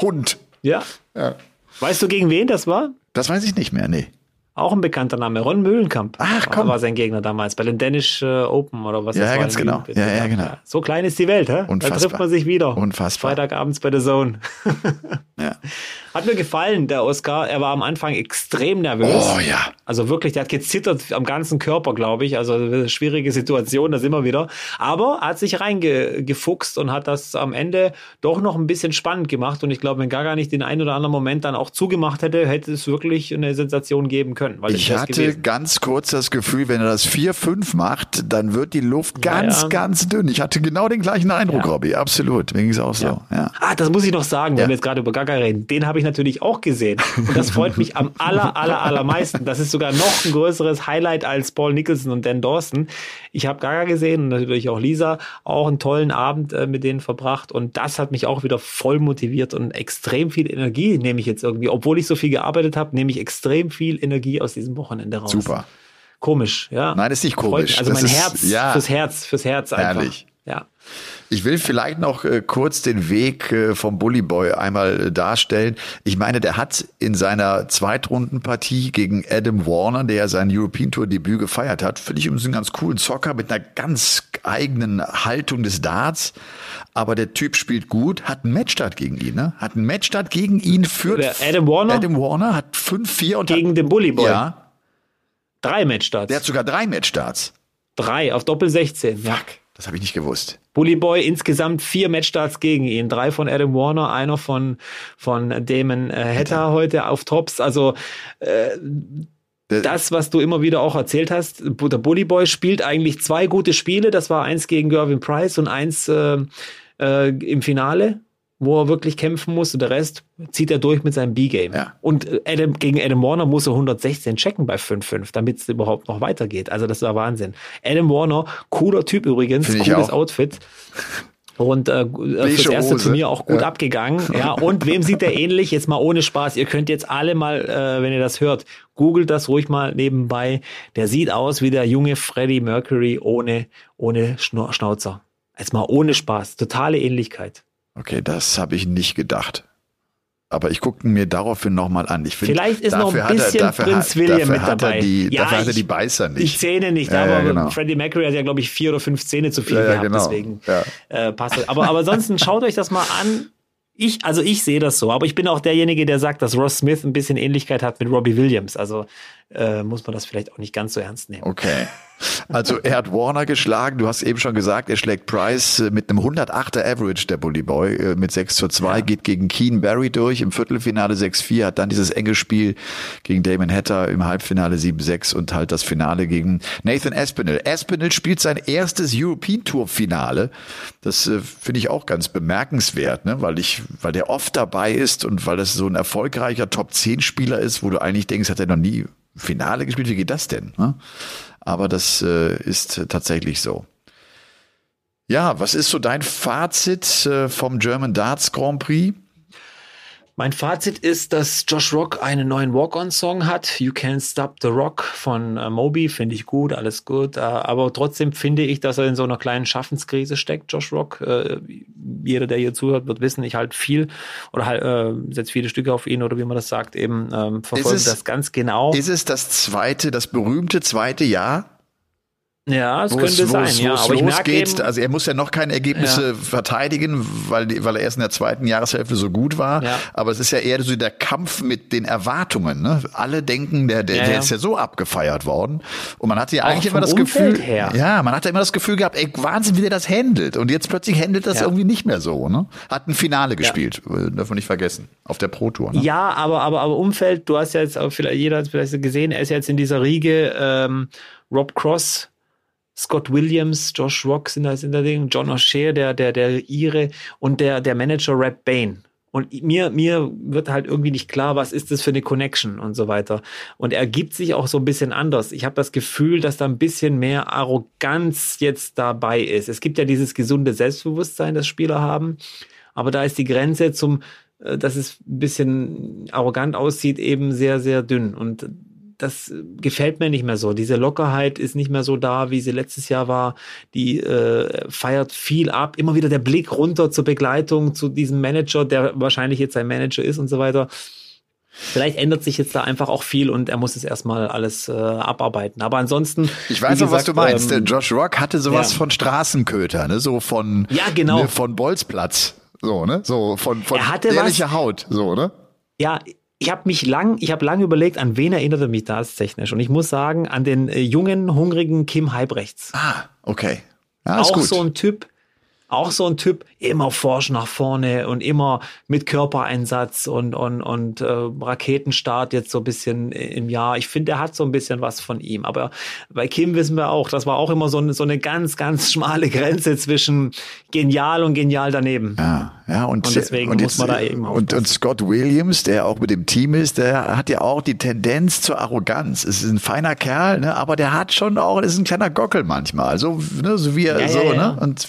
Speaker 2: Hund.
Speaker 3: Ja. ja. Weißt du, gegen wen das war?
Speaker 2: Das weiß ich nicht mehr, nee.
Speaker 3: Auch ein bekannter Name, Ron Mühlenkamp.
Speaker 2: Ach, komm.
Speaker 3: War sein Gegner damals bei den Danish äh, Open oder was
Speaker 2: ja,
Speaker 3: das
Speaker 2: ja, ganz genau. Ja, ja, genau.
Speaker 3: So klein ist die Welt, hä?
Speaker 2: Unfassbar.
Speaker 3: Da trifft man sich wieder.
Speaker 2: Unfassbar.
Speaker 3: Freitagabends bei der Zone.
Speaker 2: ja.
Speaker 3: Hat mir gefallen, der Oscar. Er war am Anfang extrem nervös.
Speaker 2: Oh ja.
Speaker 3: Also wirklich, der hat gezittert am ganzen Körper, glaube ich. Also schwierige Situation, das immer wieder. Aber er hat sich reingefuchst und hat das am Ende doch noch ein bisschen spannend gemacht. Und ich glaube, wenn Gaga nicht den einen oder anderen Moment dann auch zugemacht hätte, hätte es wirklich eine Sensation geben können können.
Speaker 2: ich hatte ganz kurz das Gefühl, wenn er das 4-5 macht, dann wird die Luft ganz, ja, ja. ganz dünn. Ich hatte genau den gleichen Eindruck, ja. Robbie, absolut. Mir ging es auch so.
Speaker 3: Ah, das muss ich noch sagen, wenn wir jetzt gerade über Gaga reden. Den habe ich natürlich auch gesehen. Und das freut mich am aller, aller, allermeisten. Das ist sogar noch ein größeres Highlight als Paul Nicholson und Dan Dawson. Ich habe Gaga gesehen und natürlich auch Lisa, auch einen tollen Abend äh, mit denen verbracht. Und das hat mich auch wieder voll motiviert und extrem viel Energie nehme ich jetzt irgendwie, obwohl ich so viel gearbeitet habe, nehme ich extrem viel Energie aus diesem Wochenende raus.
Speaker 2: Super.
Speaker 3: Komisch, ja.
Speaker 2: Nein, ist nicht komisch.
Speaker 3: Also
Speaker 2: das
Speaker 3: mein ist, Herz, ja, fürs Herz, fürs Herz einfach. Herrlich. Ja.
Speaker 2: Ich will vielleicht noch äh, kurz den Weg äh, vom Bully Boy einmal äh, darstellen. Ich meine, der hat in seiner Zweitrundenpartie gegen Adam Warner, der ja sein European Tour Debüt gefeiert hat, finde ich übrigens einen ganz coolen Zocker mit einer ganz eigenen Haltung des Darts. Aber der Typ spielt gut, hat einen Matchstart gegen ihn, ne? Hat einen Matchstart gegen ihn, führt
Speaker 3: Adam Warner?
Speaker 2: Adam Warner hat 5-4 und
Speaker 3: gegen
Speaker 2: hat,
Speaker 3: den Bully Boy.
Speaker 2: Ja.
Speaker 3: Drei Matchstarts.
Speaker 2: Der hat sogar drei Matchstarts.
Speaker 3: Drei auf Doppel 16.
Speaker 2: Fuck. Das habe ich nicht gewusst.
Speaker 3: Bully Boy insgesamt vier Matchstarts gegen ihn. Drei von Adam Warner, einer von, von Damon äh, Hatter heute auf Tops. Also äh, das, was du immer wieder auch erzählt hast, der Bully Boy spielt eigentlich zwei gute Spiele. Das war eins gegen Gervin Price und eins äh, äh, im Finale wo er wirklich kämpfen muss und der Rest zieht er durch mit seinem B-Game. Ja. Und äh, Adam, gegen Adam Warner muss er 116 checken bei 5-5, damit es überhaupt noch weitergeht. Also das war Wahnsinn. Adam Warner, cooler Typ übrigens, cooles Outfit. Und äh, fürs erste Hose. Turnier auch gut ja. abgegangen. Ja, und wem sieht er ähnlich? Jetzt mal ohne Spaß. Ihr könnt jetzt alle mal, äh, wenn ihr das hört, googelt das ruhig mal nebenbei. Der sieht aus wie der junge Freddie Mercury ohne, ohne Schnauzer. Jetzt mal ohne Spaß. Totale Ähnlichkeit.
Speaker 2: Okay, das habe ich nicht gedacht. Aber ich gucke mir daraufhin nochmal an. Ich
Speaker 3: find, Vielleicht ist noch ein bisschen er, Prinz William mit dabei.
Speaker 2: Die, ja, dafür hat er die Beißer nicht.
Speaker 3: Die Zähne nicht, ja, aber ja, genau. Freddie Mercury hat ja, glaube ich, vier oder fünf Zähne zu viel ja, gehabt, genau. deswegen äh, passt das. Aber, aber ansonsten schaut euch das mal an. Ich, also ich sehe das so, aber ich bin auch derjenige, der sagt, dass Ross Smith ein bisschen Ähnlichkeit hat mit Robbie Williams. Also äh, muss man das vielleicht auch nicht ganz so ernst nehmen.
Speaker 2: Okay. Also er hat Warner geschlagen. Du hast eben schon gesagt, er schlägt Price äh, mit einem 108er Average, der Bully Boy, äh, mit 6 zu 2, ja. geht gegen Keen Barry durch im Viertelfinale 6-4, hat dann dieses enge Spiel gegen Damon Hatter im Halbfinale 7-6 und halt das Finale gegen Nathan Espinel. Espinel spielt sein erstes European Tour Finale. Das äh, finde ich auch ganz bemerkenswert, ne? weil ich, weil der oft dabei ist und weil das so ein erfolgreicher Top 10 Spieler ist, wo du eigentlich denkst, hat er noch nie Finale gespielt. Wie geht das denn? Aber das äh, ist tatsächlich so. Ja, was ist so dein Fazit äh, vom German Darts Grand Prix?
Speaker 3: Mein Fazit ist, dass Josh Rock einen neuen Walk-on-Song hat. You Can't Stop the Rock von äh, Moby. Finde ich gut, alles gut. Äh, aber trotzdem finde ich, dass er in so einer kleinen Schaffenskrise steckt, Josh Rock. Äh, jeder, der hier zuhört, wird wissen, ich halt viel oder halt, äh, setze viele Stücke auf ihn oder wie man das sagt, eben ähm, verfolge das ganz genau.
Speaker 2: Ist es das zweite, das berühmte zweite Jahr?
Speaker 3: Ja, es könnte sein, ja.
Speaker 2: Aber ich merke eben, also er muss ja noch keine Ergebnisse ja. verteidigen, weil, weil er erst in der zweiten Jahreshälfte so gut war. Ja. Aber es ist ja eher so der Kampf mit den Erwartungen. Ne? Alle denken, der, der, ja, der ist ja so abgefeiert worden. Und man hatte ja eigentlich immer das Umfeld Gefühl, her. ja, man hatte immer das Gefühl gehabt, ey, Wahnsinn, wie der das handelt. Und jetzt plötzlich handelt das irgendwie nicht mehr so. Ne? Hat ein Finale gespielt, äh, darf man nicht vergessen, auf der Pro Tour. Ne?
Speaker 3: Ja, aber, aber, aber Umfeld, du hast ja jetzt auch vielleicht, jeder hat es vielleicht gesehen, er ist jetzt in dieser Riege, ähm, Rob Cross, Scott Williams, Josh Rock sind da, sind da Ding, John O'Shea, der, der, der Ire und der, der Manager Rap Bain. Und mir, mir wird halt irgendwie nicht klar, was ist das für eine Connection und so weiter. Und er gibt sich auch so ein bisschen anders. Ich habe das Gefühl, dass da ein bisschen mehr Arroganz jetzt dabei ist. Es gibt ja dieses gesunde Selbstbewusstsein, das Spieler haben. Aber da ist die Grenze zum, äh, dass es ein bisschen arrogant aussieht, eben sehr, sehr dünn. Und das gefällt mir nicht mehr so. Diese Lockerheit ist nicht mehr so da, wie sie letztes Jahr war. Die äh, feiert viel ab. Immer wieder der Blick runter zur Begleitung zu diesem Manager, der wahrscheinlich jetzt sein Manager ist und so weiter. Vielleicht ändert sich jetzt da einfach auch viel und er muss es erstmal alles äh, abarbeiten. Aber ansonsten.
Speaker 2: Ich weiß auch, was du meinst. Ähm, Josh Rock hatte sowas ja. von Straßenköter, ne? So von,
Speaker 3: ja, genau.
Speaker 2: Ne, von Bolzplatz. So, ne? So von, von ehrlicher Haut. So, ne?
Speaker 3: Ja, ich habe mich lang, ich habe lange überlegt, an wen erinnert er mich da technisch. Und ich muss sagen, an den äh, jungen, hungrigen Kim Heibrechts.
Speaker 2: Ah, okay.
Speaker 3: Ja, auch so ein Typ, auch so ein Typ, immer forsch nach vorne und immer mit Körpereinsatz und, und, und äh, Raketenstart jetzt so ein bisschen im Jahr. Ich finde, er hat so ein bisschen was von ihm. Aber bei Kim wissen wir auch, das war auch immer so eine, so eine ganz, ganz schmale Grenze zwischen genial und genial daneben.
Speaker 2: Ja, ja und,
Speaker 3: und deswegen
Speaker 2: und
Speaker 3: muss man da eben
Speaker 2: und, und Scott Williams, der auch mit dem Team ist, der hat ja auch die Tendenz zur Arroganz. Es ist ein feiner Kerl, ne, aber der hat schon auch, ist ein kleiner Gockel manchmal. So, ne, so wie er
Speaker 3: Ja,
Speaker 2: so,
Speaker 3: ja, ja.
Speaker 2: ne? Und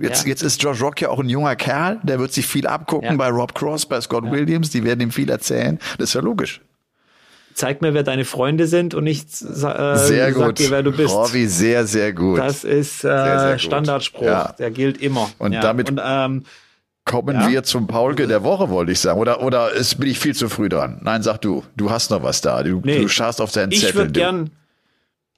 Speaker 2: jetzt,
Speaker 3: Ja.
Speaker 2: jetzt ist Josh Rock ja auch ein junger Kerl, der wird sich viel abgucken
Speaker 3: Ja.
Speaker 2: bei Rob Cross, bei Scott Williams, die werden ihm viel erzählen. Das ist ja logisch.
Speaker 3: Zeig mir, wer deine Freunde sind und nicht äh,
Speaker 2: Sehr
Speaker 3: sag
Speaker 2: gut.
Speaker 3: dir, wer du bist.
Speaker 2: Robbie, sehr, sehr gut.
Speaker 3: Das ist äh,
Speaker 2: Sehr, sehr.
Speaker 3: Standardspruch.
Speaker 2: Ja.
Speaker 3: Der gilt immer.
Speaker 2: Und
Speaker 3: ja.
Speaker 2: damit-
Speaker 3: und, ähm,
Speaker 2: Kommen
Speaker 3: Ja.
Speaker 2: wir zum Paulke der Woche, wollte ich sagen. Oder, oder ist, bin ich viel zu früh dran? Nein, sag du. Du hast noch was da. Du,
Speaker 3: Nee.
Speaker 2: du schaust auf deinen
Speaker 3: ich
Speaker 2: Zettel.
Speaker 3: würde
Speaker 2: du.
Speaker 3: gern.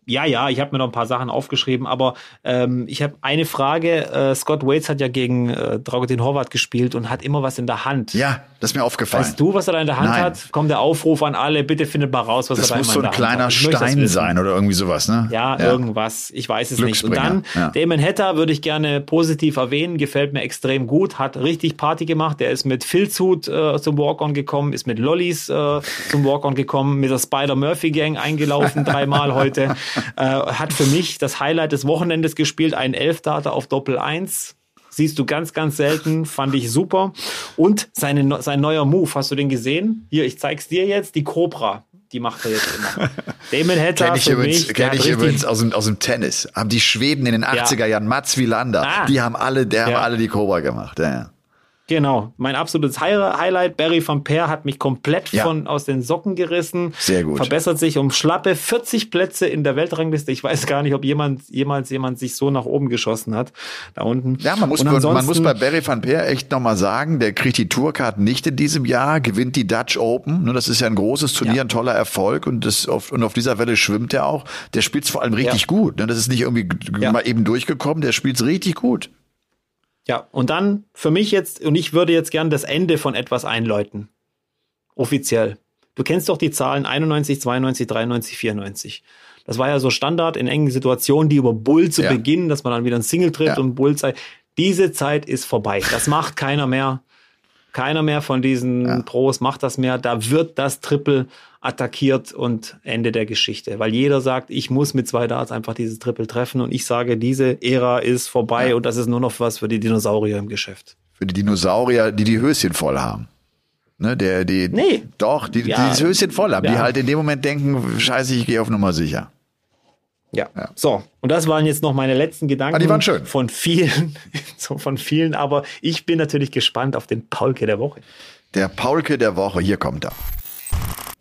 Speaker 3: Ja, ja, ich habe mir noch ein paar Sachen aufgeschrieben, aber ähm, ich habe eine Frage. Äh, Scott Waits hat ja gegen äh, Dragutin Horvath gespielt und hat immer was in der Hand.
Speaker 2: Ja, das ist mir aufgefallen.
Speaker 3: Weißt du, was er da in der Hand
Speaker 2: Nein.
Speaker 3: hat? Kommt der Aufruf an alle, bitte findet mal raus, was
Speaker 2: das
Speaker 3: er da
Speaker 2: muss so
Speaker 3: in
Speaker 2: ein
Speaker 3: der Hand
Speaker 2: kleiner
Speaker 3: hat. Ich möchte das
Speaker 2: Stein
Speaker 3: wissen.
Speaker 2: sein oder irgendwie sowas, ne?
Speaker 3: Ja, irgendwas. Ich weiß es nicht. Und dann,
Speaker 2: ja.
Speaker 3: Damon Hatter würde ich gerne positiv erwähnen, gefällt mir extrem gut, hat richtig Party gemacht. Der ist mit Filzhut äh, zum Walk-On gekommen, ist mit Lollis äh, zum Walk-On gekommen, mit der Spider-Murphy-Gang eingelaufen, dreimal heute. Äh, hat für mich das Highlight des Wochenendes gespielt, einen Elfdata auf Doppel 1. Siehst du ganz, ganz selten, fand ich super. Und seine, sein neuer Move, hast du den gesehen? Hier, ich zeig's dir jetzt, die Cobra. Die macht er jetzt immer. Damon Hatter
Speaker 2: Kenn ich
Speaker 3: für
Speaker 2: übrigens,
Speaker 3: mich,
Speaker 2: kenn ich übrigens aus dem, aus dem Tennis. Haben die Schweden in den 80er Jahren, Mats Wilander,
Speaker 3: Ah.
Speaker 2: die haben alle, der haben
Speaker 3: Ja.
Speaker 2: alle die Cobra gemacht. Ja, ja.
Speaker 3: Genau, mein absolutes Hi- Highlight. Barry van Peer hat mich komplett
Speaker 2: Ja.
Speaker 3: von aus den Socken gerissen.
Speaker 2: Sehr gut.
Speaker 3: Verbessert sich um schlappe 40 Plätze in der Weltrangliste. Ich weiß gar nicht, ob jemand jemals jemand sich so nach oben geschossen hat. Da unten.
Speaker 2: Ja, man muss, man muss bei Barry van Peer echt nochmal sagen, der kriegt die Tourcard nicht in diesem Jahr, gewinnt die Dutch Open. Ne, Das ist ja ein großes Turnier,
Speaker 3: Ja.
Speaker 2: ein toller Erfolg und, das auf, und auf dieser Welle schwimmt er auch. Der spielt's vor allem richtig
Speaker 3: Ja.
Speaker 2: gut. ne, Das ist nicht irgendwie mal eben durchgekommen, der spielt's richtig gut.
Speaker 3: Ja, und dann für mich jetzt, und ich würde jetzt gern das Ende von etwas einläuten. Offiziell. Du kennst doch die Zahlen 91, 92, 93, 94. Das war ja so Standard in engen Situationen, die über Bull zu
Speaker 2: Ja.
Speaker 3: beginnen, dass man dann wieder ein Single trifft
Speaker 2: Ja.
Speaker 3: und Bullseye. Diese Zeit ist vorbei. Das macht keiner mehr. Keiner mehr von diesen Pros macht das mehr. Da wird das Triple attackiert und Ende der Geschichte. Weil jeder sagt, ich muss mit zwei Darts einfach dieses Triple treffen und ich sage, diese Ära ist vorbei und das ist nur noch was für die Dinosaurier im Geschäft.
Speaker 2: Für die Dinosaurier, die die Höschen voll haben. Ne, der, die,
Speaker 3: Nee.
Speaker 2: Doch, die,
Speaker 3: Ja.
Speaker 2: die das Höschen voll haben, die
Speaker 3: Ja.
Speaker 2: halt in dem Moment denken, scheiße, ich gehe auf Nummer sicher.
Speaker 3: Ja. So, und das waren jetzt noch meine letzten Gedanken.
Speaker 2: Ah, die waren schön.
Speaker 3: Von vielen, so von vielen, aber ich bin natürlich gespannt auf den Paulke der Woche.
Speaker 2: Der Paulke der Woche, hier kommt er.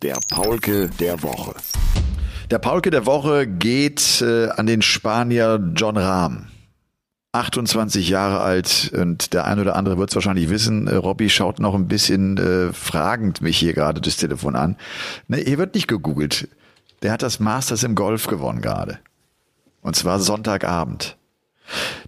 Speaker 1: Der Paulke der Woche.
Speaker 2: Der Paulke der Woche geht äh, an den Spanier John Rahm. 28 Jahre alt und der ein oder andere wird es wahrscheinlich wissen. Äh, Robby schaut noch ein bisschen äh, fragend mich hier gerade das Telefon an. Ne, hier wird nicht gegoogelt. Der hat das Masters im Golf gewonnen gerade. Und zwar Sonntagabend.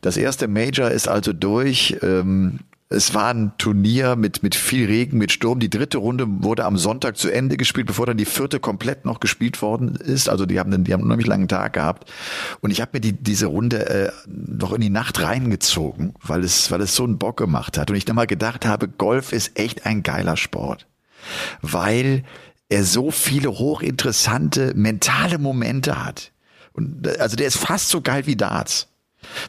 Speaker 2: Das erste Major ist also durch. Ähm, es war ein Turnier mit, mit viel Regen, mit Sturm. Die dritte Runde wurde am Sonntag zu Ende gespielt, bevor dann die vierte komplett noch gespielt worden ist. Also die haben, die haben einen unheimlich langen Tag gehabt. Und ich habe mir die, diese Runde äh, noch in die Nacht reingezogen, weil es, weil es so einen Bock gemacht hat. Und ich dann mal gedacht habe, Golf ist echt ein geiler Sport. Weil er so viele hochinteressante mentale Momente hat. Und also der ist fast so geil wie Darts.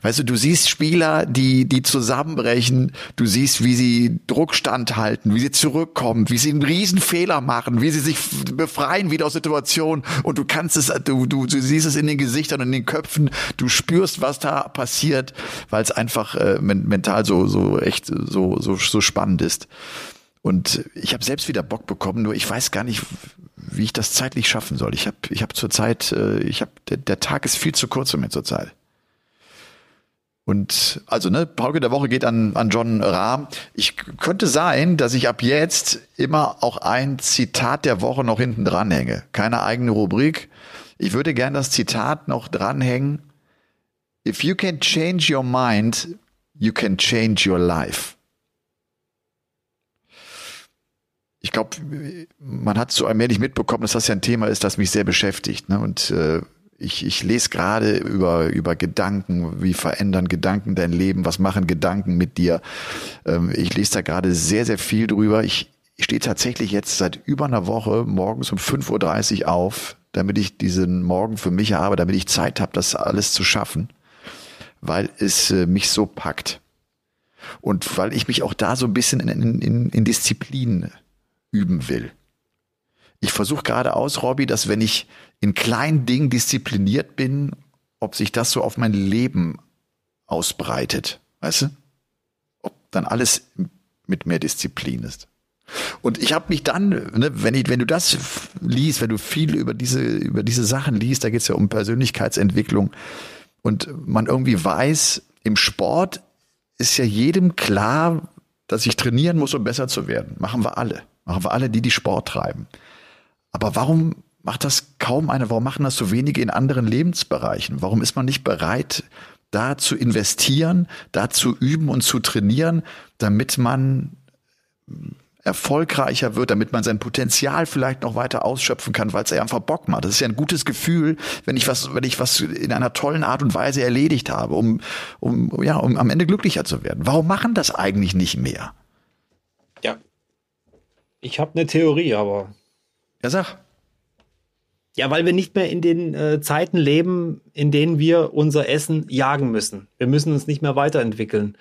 Speaker 2: Weißt du, du siehst Spieler, die, die zusammenbrechen, du siehst, wie sie Druck standhalten, wie sie zurückkommen, wie sie einen riesen Fehler machen, wie sie sich befreien wieder aus Situationen und du kannst es, du, du, du siehst es in den Gesichtern und in den Köpfen, du spürst, was da passiert, weil es einfach äh, men mental so, so echt so, so, so spannend ist. Und ich habe selbst wieder Bock bekommen, nur ich weiß gar nicht, wie ich das zeitlich schaffen soll. Ich habe ich hab zurzeit, äh, ich habe der, der Tag ist viel zu kurz für mich zurzeit. Und also, ne, Pauke der Woche geht an, an John Rahm. Ich könnte sein, dass ich ab jetzt immer auch ein Zitat der Woche noch hinten dranhänge. Keine eigene Rubrik. Ich würde gern das Zitat noch dranhängen. If you can change your mind, you can change your life. Ich glaube, man hat so allmählich mitbekommen, dass das ja ein Thema ist, das mich sehr beschäftigt. Ne? Und äh, Ich, ich lese gerade über, über Gedanken, wie verändern Gedanken dein Leben, was machen Gedanken mit dir. Ähm, ich lese da gerade sehr, sehr viel drüber. Ich, ich stehe tatsächlich jetzt seit über einer Woche morgens um 5.30 Uhr auf, damit ich diesen Morgen für mich habe, damit ich Zeit habe, das alles zu schaffen, weil es äh, mich so packt. Und weil ich mich auch da so ein bisschen in, in, in Disziplin üben will. Ich versuche gerade aus, Robby, dass wenn ich in kleinen Dingen diszipliniert bin, ob sich das so auf mein Leben ausbreitet. Weißt du? Ob dann alles mit mehr Disziplin ist. Und ich habe mich dann, ne, wenn ich, wenn du das liest, wenn du viel über diese über diese Sachen liest, da geht es ja um Persönlichkeitsentwicklung und man irgendwie weiß, im Sport ist ja jedem klar, dass ich trainieren muss, um besser zu werden. Machen wir alle, machen wir alle, die die Sport treiben. Aber warum macht das kaum einer? Warum machen das so wenige in anderen Lebensbereichen? Warum ist man nicht bereit, da zu investieren, da zu üben und zu trainieren, damit man erfolgreicher wird, damit man sein Potenzial vielleicht noch weiter ausschöpfen kann, weil es einfach Bock macht. Das ist ja ein gutes Gefühl, wenn ich was, wenn ich was in einer tollen Art und Weise erledigt habe, um, um, ja, um am Ende glücklicher zu werden. Warum machen das eigentlich nicht mehr?
Speaker 3: Ich habe eine Theorie, aber.
Speaker 2: Ja, sag.
Speaker 3: Ja, weil wir nicht mehr in den äh, Zeiten leben, in denen wir unser Essen jagen müssen. Wir müssen uns nicht mehr weiterentwickeln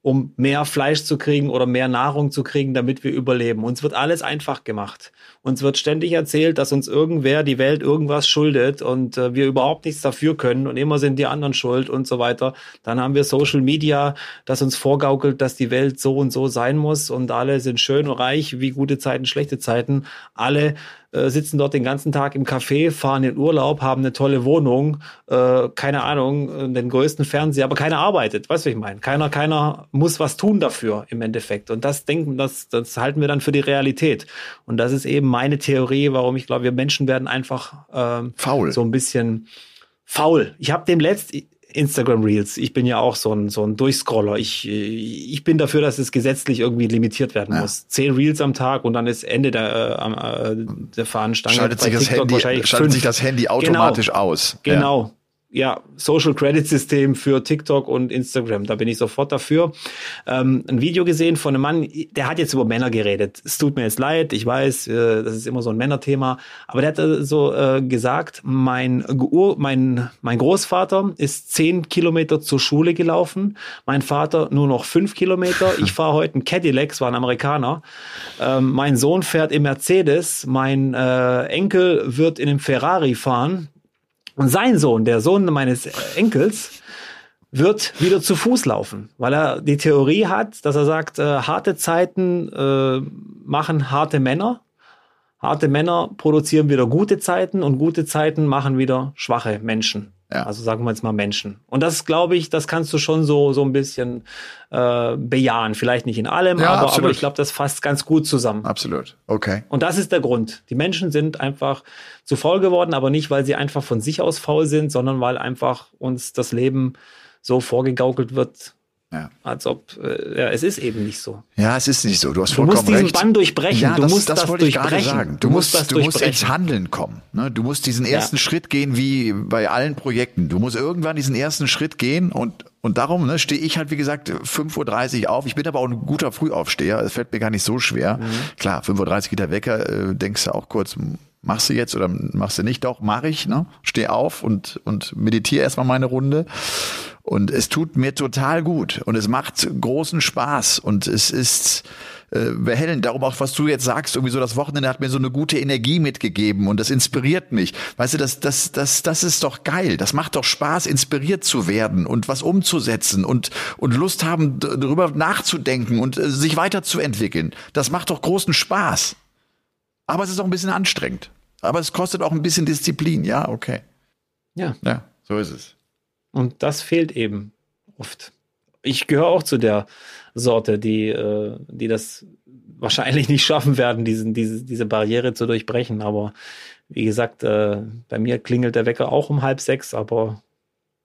Speaker 3: um mehr Fleisch zu kriegen oder mehr Nahrung zu kriegen, damit wir überleben. Uns wird alles einfach gemacht. Uns wird ständig erzählt, dass uns irgendwer die Welt irgendwas schuldet und äh, wir überhaupt nichts dafür können und immer sind die anderen schuld und so weiter. Dann haben wir Social Media, das uns vorgaukelt, dass die Welt so und so sein muss und alle sind schön und reich, wie gute Zeiten, schlechte Zeiten. Alle äh, sitzen dort den ganzen Tag im Café, fahren in Urlaub, haben eine tolle Wohnung, äh, keine Ahnung, äh, den größten Fernseher, aber keiner arbeitet, weißt du, was ich meine? Keiner, keiner muss was tun dafür im Endeffekt. Und das denken, das, das halten wir dann für die Realität. Und das ist eben meine Theorie, warum ich glaube, wir Menschen werden einfach ähm, faul. So ein bisschen faul. Ich habe dem letzt Instagram Reels. Ich bin ja auch so ein, so ein Durchscroller. Ich, ich bin dafür, dass es gesetzlich irgendwie limitiert werden ja. muss. Zehn Reels am Tag und dann ist Ende der, äh, äh der Fahnenstange.
Speaker 2: Schaltet, sich das, Handy, schaltet sich das Handy automatisch
Speaker 3: genau,
Speaker 2: aus.
Speaker 3: Genau, ja, Social Credit System für TikTok und Instagram. Da bin ich sofort dafür. Ähm, ein Video gesehen von einem Mann, der hat jetzt über Männer geredet. Es tut mir jetzt leid, ich weiß, äh, das ist immer so ein Männerthema, aber der hat so äh, gesagt, mein, Ur mein, mein Großvater ist zehn Kilometer zur Schule gelaufen, mein Vater nur noch fünf Kilometer. Ich fahre heute ein Cadillac, war ein Amerikaner. Ähm, mein Sohn fährt im Mercedes, mein äh, Enkel wird in einem Ferrari fahren und sein Sohn, der Sohn meines Enkels, wird wieder zu Fuß laufen, weil er die Theorie hat, dass er sagt, äh, harte Zeiten äh, machen harte Männer, harte Männer produzieren wieder gute Zeiten und gute Zeiten machen wieder schwache Menschen. Ja. Also sagen wir jetzt mal Menschen. Und das glaube ich, das kannst du schon so so ein bisschen äh, bejahen. Vielleicht nicht in allem, ja, aber, aber ich glaube, das fasst ganz gut zusammen.
Speaker 2: Absolut. Okay.
Speaker 3: Und das ist der Grund. Die Menschen sind einfach zu faul geworden, aber nicht, weil sie einfach von sich aus faul sind, sondern weil einfach uns das Leben so vorgegaukelt wird, ja. Als ob, äh, ja, es ist eben nicht so.
Speaker 2: Ja, es ist nicht so. Du hast vollkommen recht.
Speaker 3: Du musst diesen recht. Bann durchbrechen.
Speaker 2: Ja,
Speaker 3: du
Speaker 2: das,
Speaker 3: musst
Speaker 2: das,
Speaker 3: das
Speaker 2: wollte ich
Speaker 3: gerade
Speaker 2: sagen. Du, du musst, musst du musst ins Handeln kommen. Ne? Du musst diesen ersten ja. Schritt gehen, wie bei allen Projekten. Du musst irgendwann diesen ersten Schritt gehen und und darum ne, stehe ich halt, wie gesagt, 5.30 Uhr auf. Ich bin aber auch ein guter Frühaufsteher. Es fällt mir gar nicht so schwer. Mhm. Klar, 5.30 Uhr geht der Wecker, äh, denkst du auch kurz, machst du jetzt oder machst du nicht? Doch, mache ich. Ne? Steh auf und, und meditiere erstmal meine Runde. Und es tut mir total gut und es macht großen Spaß und es ist äh, behellend. Darum auch, was du jetzt sagst, irgendwie so das Wochenende hat mir so eine gute Energie mitgegeben und das inspiriert mich. Weißt du, das, das, das, das ist doch geil. Das macht doch Spaß, inspiriert zu werden und was umzusetzen und, und Lust haben, darüber nachzudenken und äh, sich weiterzuentwickeln. Das macht doch großen Spaß. Aber es ist auch ein bisschen anstrengend. Aber es kostet auch ein bisschen Disziplin. Ja, okay.
Speaker 3: Ja.
Speaker 2: Ja, so ist es.
Speaker 3: Und das fehlt eben oft. Ich gehöre auch zu der Sorte, die, äh, die das wahrscheinlich nicht schaffen werden, diesen, diese, diese Barriere zu durchbrechen. Aber wie gesagt, äh, bei mir klingelt der Wecker auch um halb sechs, aber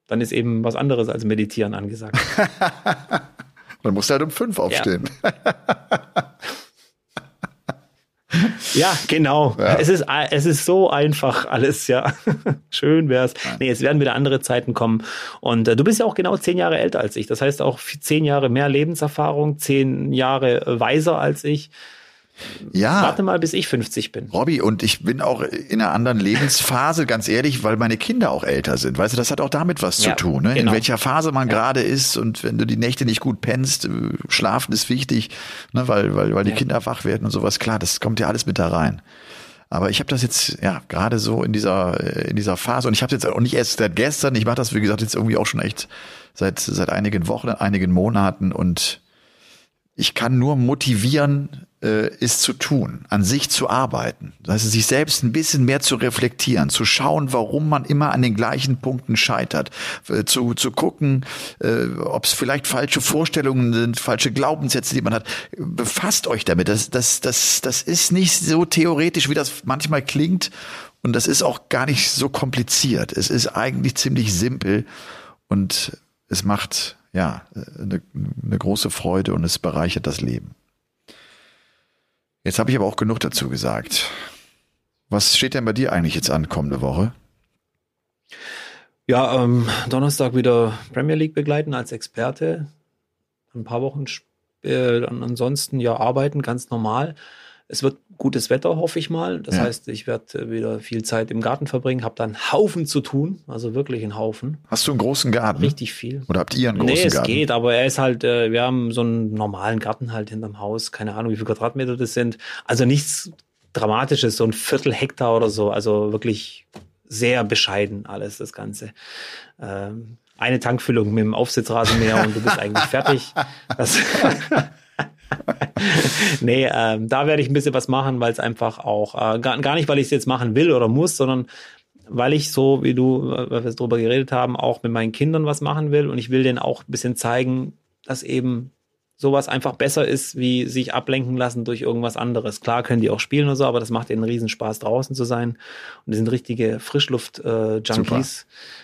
Speaker 3: dann ist eben was anderes als Meditieren angesagt.
Speaker 2: dann musst du halt um fünf aufstehen. Ja.
Speaker 3: Ja, genau. Ja. Es, ist, es ist so einfach alles, ja. Schön wär's. Nee, es werden wieder andere Zeiten kommen. Und äh, du bist ja auch genau zehn Jahre älter als ich. Das heißt auch zehn Jahre mehr Lebenserfahrung, zehn Jahre weiser als ich.
Speaker 2: Ja.
Speaker 3: Warte mal, bis ich 50 bin.
Speaker 2: Robby, und ich bin auch in einer anderen Lebensphase, ganz ehrlich, weil meine Kinder auch älter sind. Weißt du, das hat auch damit was ja, zu tun, ne? Genau. in welcher Phase man ja. gerade ist und wenn du die Nächte nicht gut pennst, äh, schlafen ist wichtig, ne? weil, weil, weil die ja. Kinder wach werden und sowas. Klar, das kommt ja alles mit da rein. Aber ich habe das jetzt ja gerade so in dieser äh, in dieser Phase und ich habe jetzt auch nicht erst seit gestern. Ich mache das wie gesagt jetzt irgendwie auch schon echt seit seit einigen Wochen, einigen Monaten und ich kann nur motivieren, äh, ist zu tun, an sich zu arbeiten. Das heißt, sich selbst ein bisschen mehr zu reflektieren, zu schauen, warum man immer an den gleichen Punkten scheitert, äh, zu, zu gucken, äh, ob es vielleicht falsche Vorstellungen sind, falsche Glaubenssätze, die man hat. Befasst euch damit. Das, das, das, das ist nicht so theoretisch, wie das manchmal klingt. Und das ist auch gar nicht so kompliziert. Es ist eigentlich ziemlich simpel und es macht ja, eine, eine große Freude und es bereichert das Leben. Jetzt habe ich aber auch genug dazu gesagt. Was steht denn bei dir eigentlich jetzt an kommende Woche?
Speaker 3: Ja, ähm, Donnerstag wieder Premier League begleiten als Experte. Ein paar Wochen äh, ansonsten ja arbeiten, ganz normal. Es wird gutes Wetter, hoffe ich mal. Das ja. heißt, ich werde äh, wieder viel Zeit im Garten verbringen, habe dann Haufen zu tun, also wirklich einen Haufen.
Speaker 2: Hast du einen großen Garten?
Speaker 3: Richtig viel.
Speaker 2: Oder habt ihr einen großen
Speaker 3: nee,
Speaker 2: Garten?
Speaker 3: Nee, es geht, aber er ist halt, äh, wir haben so einen normalen Garten halt hinterm Haus, keine Ahnung, wie viele Quadratmeter das sind. Also nichts Dramatisches, so ein Viertel Hektar oder so, also wirklich sehr bescheiden alles, das Ganze. Ähm, eine Tankfüllung mit dem Aufsitzrasenmäher und du bist eigentlich fertig. Das nee, ähm, da werde ich ein bisschen was machen, weil es einfach auch, äh, gar, gar nicht, weil ich es jetzt machen will oder muss, sondern weil ich so, wie du, weil wir darüber geredet haben, auch mit meinen Kindern was machen will und ich will denen auch ein bisschen zeigen, dass eben sowas einfach besser ist, wie sich ablenken lassen durch irgendwas anderes. Klar können die auch spielen oder so, aber das macht ihnen einen Riesenspaß, draußen zu sein. Und die sind richtige Frischluft-Junkies. Äh, äh,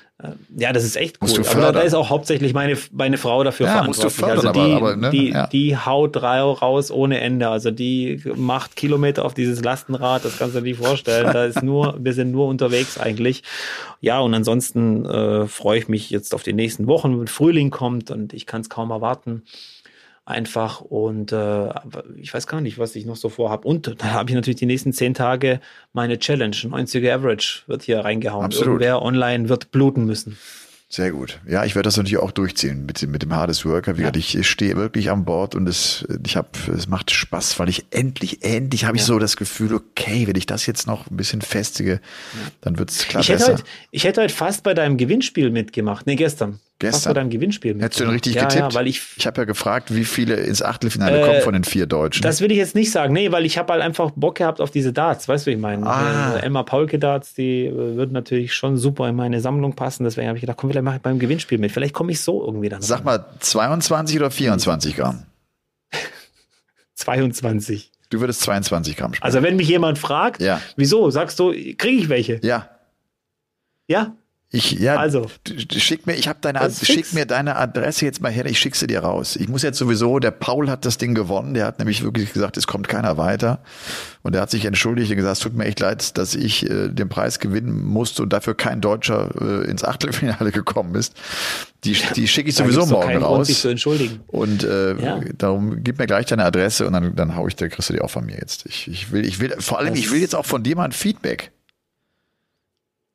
Speaker 3: ja, das ist echt cool. Aber da ist auch hauptsächlich meine, meine Frau dafür ja, verantwortlich. Fördern, also die, aber, aber, ne? die, ja. die haut raus ohne Ende. Also die macht Kilometer auf dieses Lastenrad, das kannst du dir nicht vorstellen. Da ist nur, wir sind nur unterwegs eigentlich. Ja, und ansonsten äh, freue ich mich jetzt auf die nächsten Wochen, wenn Frühling kommt und ich kann es kaum erwarten einfach und äh, ich weiß gar nicht, was ich noch so vorhabe. Und da habe ich natürlich die nächsten zehn Tage meine Challenge. 90er Average wird hier reingehauen. Absolut. Irgendwer online wird bluten müssen.
Speaker 2: Sehr gut. Ja, ich werde das natürlich auch durchziehen mit, mit dem Hardest Worker. Wie ja. gesagt, ich stehe wirklich an Bord und es, ich habe, es macht Spaß, weil ich endlich, endlich habe ich ja. so das Gefühl, okay, wenn ich das jetzt noch ein bisschen festige, ja. dann wird's klar
Speaker 3: ich
Speaker 2: besser.
Speaker 3: Hätte heute, ich hätte heute fast bei deinem Gewinnspiel mitgemacht. Nee, gestern.
Speaker 2: Gestern.
Speaker 3: Hast du Gewinnspiel mit?
Speaker 2: Hättest du denn richtig ja, getippt? Ja, weil ich ich habe ja gefragt, wie viele ins Achtelfinale äh, kommen von den vier Deutschen.
Speaker 3: Das will ich jetzt nicht sagen. Nee, weil ich habe halt einfach Bock gehabt auf diese Darts. Weißt du, wie ich meine? Ah. Äh, Emma Paulke Darts, die äh, würden natürlich schon super in meine Sammlung passen. Deswegen habe ich gedacht, komm, vielleicht mache ich beim Gewinnspiel mit. Vielleicht komme ich so irgendwie dann.
Speaker 2: Sag mal, 22 oder 24 Gramm?
Speaker 3: 22.
Speaker 2: Du würdest 22 Gramm spielen.
Speaker 3: Also wenn mich jemand fragt, ja. wieso, sagst du, kriege ich welche?
Speaker 2: Ja.
Speaker 3: Ja?
Speaker 2: Ich, ja, also, schick mir, ich habe deine, schick mir deine Adresse jetzt mal her, ich schick sie dir raus. Ich muss jetzt sowieso, der Paul hat das Ding gewonnen, der hat nämlich wirklich gesagt, es kommt keiner weiter. Und er hat sich entschuldigt und gesagt, es tut mir echt leid, dass ich äh, den Preis gewinnen musste und dafür kein Deutscher äh, ins Achtelfinale gekommen ist. Die, die schicke ich sowieso morgen raus. Grund,
Speaker 3: sich zu entschuldigen.
Speaker 2: Und äh, ja. darum gib mir gleich deine Adresse und dann, dann hau ich, da kriegst du die auch von mir jetzt. Ich, ich will, ich will, vor allem, das ich will jetzt auch von dir mal ein Feedback.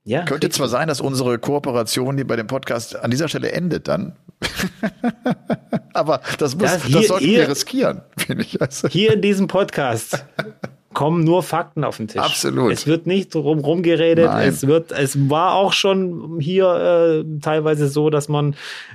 Speaker 2: Ja, Könnte zwar sein, dass unsere Kooperation hier bei dem Podcast an dieser Stelle endet dann. Aber das, muss, das, hier, das sollten hier, wir riskieren, finde ich. Also.
Speaker 3: Hier in diesem Podcast kommen nur Fakten auf den Tisch.
Speaker 2: Absolut.
Speaker 3: Es wird nicht drum rumgeredet. Nein. Es wird, es war auch schon hier äh, teilweise so, dass man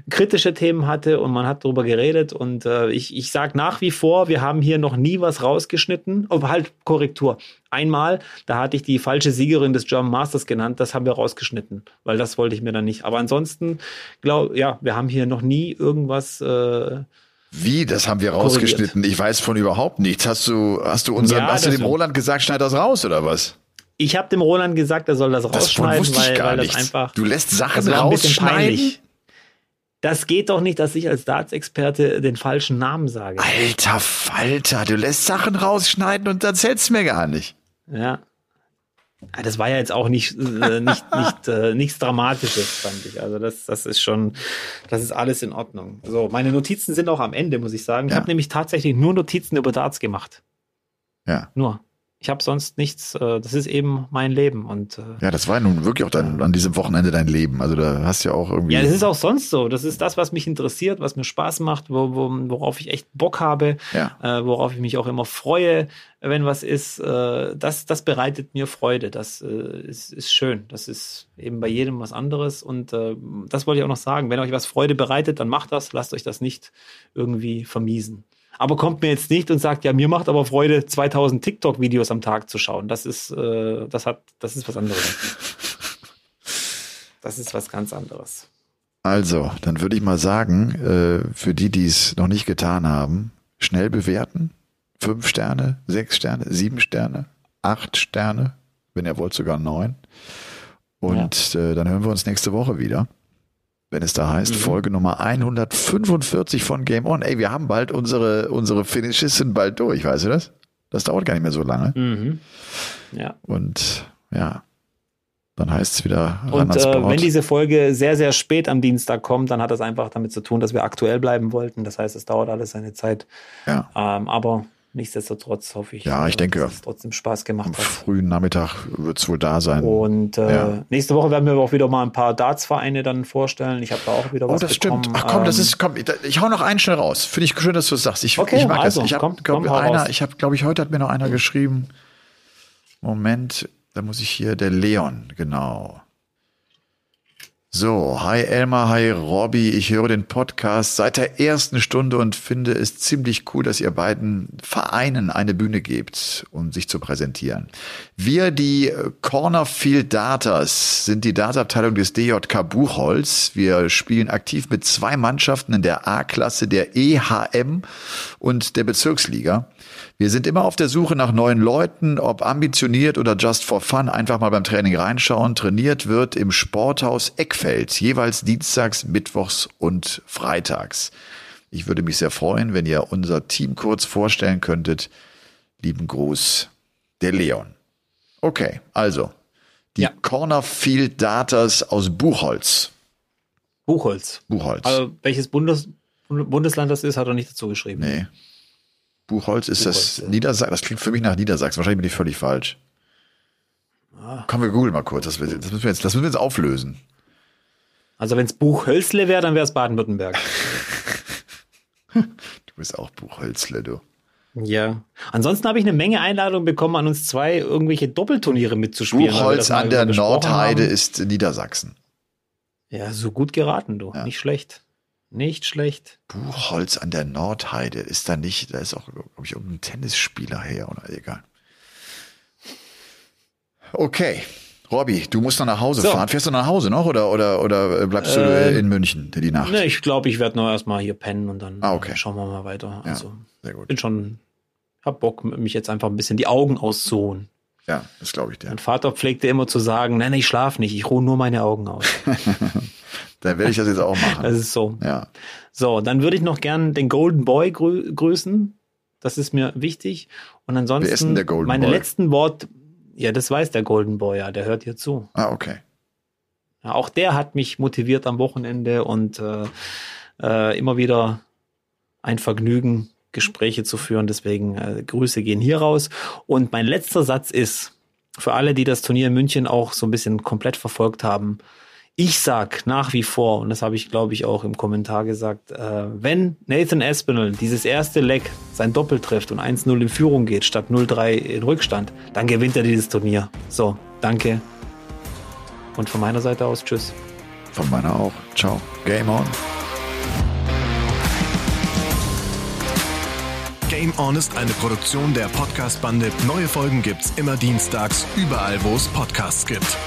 Speaker 3: kritische Themen hatte und man hat darüber geredet. Und äh, ich, ich sage nach wie vor, wir haben hier noch nie was rausgeschnitten. Oh, halt Korrektur. Einmal, da hatte ich die falsche Siegerin des German Masters genannt. Das haben wir rausgeschnitten, weil das wollte ich mir dann nicht. Aber ansonsten, glaube ja, wir haben hier noch nie irgendwas. Äh,
Speaker 2: wie? Das haben wir rausgeschnitten. Korrigiert. Ich weiß von überhaupt nichts. Hast du, hast du unseren, ja, hast du dem Roland gesagt, schneid das raus oder was?
Speaker 3: Ich habe dem Roland gesagt, er soll das, das rausschneiden, weil, weil das einfach.
Speaker 2: Du lässt Sachen rausschneiden.
Speaker 3: Das geht doch nicht, dass ich als Darts-Experte den falschen Namen sage.
Speaker 2: Alter Falter, du lässt Sachen rausschneiden und erzählst mir gar nicht.
Speaker 3: Ja. Ah, das war ja jetzt auch nicht, äh, nicht, nicht äh, nichts Dramatisches, fand ich. Also das, das ist schon, das ist alles in Ordnung. So, meine Notizen sind auch am Ende, muss ich sagen. Ich
Speaker 2: Ja.
Speaker 3: habe nämlich tatsächlich nur Notizen über Darts gemacht.
Speaker 2: Ja.
Speaker 3: Nur. Ich habe sonst nichts. Äh, das ist eben mein Leben und äh,
Speaker 2: Ja, das war nun wirklich auch dein, an diesem Wochenende dein Leben. Also da hast du ja auch irgendwie.
Speaker 3: Ja, das ist auch sonst so. Das ist das, was mich interessiert, was mir Spaß macht, wo, wo, worauf ich echt Bock habe,
Speaker 2: Ja.
Speaker 3: äh, worauf ich mich auch immer freue, wenn was ist. Äh, das, das bereitet mir Freude. Das äh, ist, ist schön. Das ist eben bei jedem was anderes. Und äh, das wollte ich auch noch sagen. Wenn euch was Freude bereitet, dann macht das. Lasst euch das nicht irgendwie vermiesen. Aber kommt mir jetzt nicht und sagt, ja, mir macht aber Freude, 2000 TikTok-Videos am Tag zu schauen. Das ist, äh, das hat, das ist was anderes. Das ist was ganz anderes.
Speaker 2: Also, dann würde ich mal sagen, äh, für die, die es noch nicht getan haben, schnell bewerten. Fünf Sterne, sechs Sterne, sieben Sterne, acht Sterne, wenn ihr wollt sogar neun. Und äh, dann hören wir uns nächste Woche wieder. Wenn es da heißt,
Speaker 3: Mhm.
Speaker 2: Folge Nummer 145 von Game On. Ey, wir haben bald unsere, unsere Finishes sind bald durch, weißt du das? Das dauert gar nicht mehr so lange.
Speaker 3: Mhm. Ja.
Speaker 2: Und ja, dann heißt es wieder
Speaker 3: Und äh, wenn diese Folge sehr, sehr spät am Dienstag kommt, dann hat das einfach damit zu tun, dass wir aktuell bleiben wollten. Das heißt, es dauert alles seine Zeit.
Speaker 2: ja.
Speaker 3: Ähm, aber nichtsdestotrotz hoffe ich,
Speaker 2: Ja, ich
Speaker 3: äh,
Speaker 2: denke,
Speaker 3: dass es trotzdem Spaß
Speaker 2: Am
Speaker 3: gemacht hat.
Speaker 2: frühen Nachmittag wird es wohl da sein.
Speaker 3: Und äh,
Speaker 2: Ja.
Speaker 3: nächste Woche werden wir auch wieder mal ein paar Darts-Vereine dann vorstellen. Ich habe da auch wieder
Speaker 2: Oh,
Speaker 3: was
Speaker 2: das
Speaker 3: bekommen.
Speaker 2: stimmt. Ach komm, das
Speaker 3: Ähm,
Speaker 2: ist, komm, ich, ich hau noch einen schnell raus. Finde ich schön, dass du es sagst. Ich,
Speaker 3: Okay,
Speaker 2: ich mag
Speaker 3: also,
Speaker 2: das. Ich habe, glaube einer, ich habe, glaube ich, heute hat mir noch einer geschrieben. Moment, da muss ich hier, der Leon, genau. So, hi Elmar, hi Robby, ich höre den Podcast seit der ersten Stunde und finde es ziemlich cool, dass ihr beiden Vereinen eine Bühne gebt, um sich zu präsentieren. Wir, die Cornerfield Datas, sind die Databteilung des DJK Buchholz. Wir spielen aktiv mit zwei Mannschaften in der A-Klasse der EHM und der Bezirksliga. Wir sind immer auf der Suche nach neuen Leuten, ob ambitioniert oder just for fun, einfach mal beim Training reinschauen. Trainiert wird im Sporthaus Eckfeld, jeweils dienstags, mittwochs und freitags. Ich würde mich sehr freuen, wenn ihr unser Team kurz vorstellen könntet. Lieben Gruß, der Leon. Okay, also die
Speaker 3: Ja.
Speaker 2: Cornerfield Datas aus Buchholz.
Speaker 3: Buchholz.
Speaker 2: Buchholz.
Speaker 3: Also welches Bundes Bundesland das ist, hat er nicht dazu geschrieben.
Speaker 2: nee. Buchholz ist das
Speaker 3: Buchholz, ja.
Speaker 2: Niedersachsen. Das klingt für mich nach Niedersachsen. Wahrscheinlich bin ich völlig falsch.
Speaker 3: Ah.
Speaker 2: Komm, wir googeln mal kurz. Das, das, müssen wir jetzt, das müssen wir jetzt auflösen.
Speaker 3: Also wenn es Buchhölzle wäre, dann wäre es Baden-Württemberg.
Speaker 2: Du bist auch Buchholzle, du.
Speaker 3: Ja. Ansonsten habe ich eine Menge Einladungen bekommen, an uns zwei irgendwelche Doppelturniere mitzuspielen.
Speaker 2: Buchholz
Speaker 3: das
Speaker 2: an der Nordheide
Speaker 3: haben.
Speaker 2: ist Niedersachsen.
Speaker 3: Ja, so gut geraten, du.
Speaker 2: Ja.
Speaker 3: Nicht schlecht. Nicht schlecht.
Speaker 2: Buchholz an der Nordheide ist da nicht, da ist auch, glaube ich, irgendein Tennisspieler her oder egal. Okay. Robby, du musst noch nach Hause
Speaker 3: So.
Speaker 2: fahren. Fährst du nach Hause noch oder, oder, oder bleibst du
Speaker 3: Ähm,
Speaker 2: in München die Nacht?
Speaker 3: Ne, ich glaube, ich werde noch erstmal hier pennen und dann
Speaker 2: Ah, okay.
Speaker 3: äh, schauen wir mal weiter.
Speaker 2: Ja,
Speaker 3: Also
Speaker 2: sehr gut.
Speaker 3: bin schon, hab Bock, mich jetzt einfach ein bisschen die Augen auszuruhen.
Speaker 2: Ja, das glaube ich dir.
Speaker 3: Mein Vater pflegte immer zu sagen, nein, ich schlaf nicht, ich ruhe nur meine Augen aus.
Speaker 2: Dann werde ich das jetzt auch
Speaker 3: Das
Speaker 2: machen.
Speaker 3: ist so.
Speaker 2: Ja.
Speaker 3: So, dann würde ich noch gern den Golden Boy grü grüßen. Das ist mir wichtig. Und ansonsten
Speaker 2: Wer ist denn der Golden
Speaker 3: meine
Speaker 2: Boy?
Speaker 3: letzten Worte. Ja, das weiß der Golden Boy, ja, der hört hier zu.
Speaker 2: Ah, okay.
Speaker 3: Ja, auch der hat mich motiviert am Wochenende und äh, äh, immer wieder ein Vergnügen, Gespräche zu führen. Deswegen äh, Grüße gehen hier raus. Und mein letzter Satz ist, für alle, die das Turnier in München auch so ein bisschen komplett verfolgt haben, ich sag nach wie vor, und das habe ich, glaube ich, auch im Kommentar gesagt, äh, wenn Nathan Aspinall dieses erste Leck sein Doppel trifft und 1-0 in Führung geht, statt 0-3 in Rückstand, dann gewinnt er dieses Turnier. So, danke. Und von meiner Seite aus, tschüss.
Speaker 2: Von meiner auch. Ciao. Game on.
Speaker 1: Game On ist eine Produktion der Podcast-Bande. Neue Folgen gibt's immer dienstags, überall, wo es Podcasts gibt.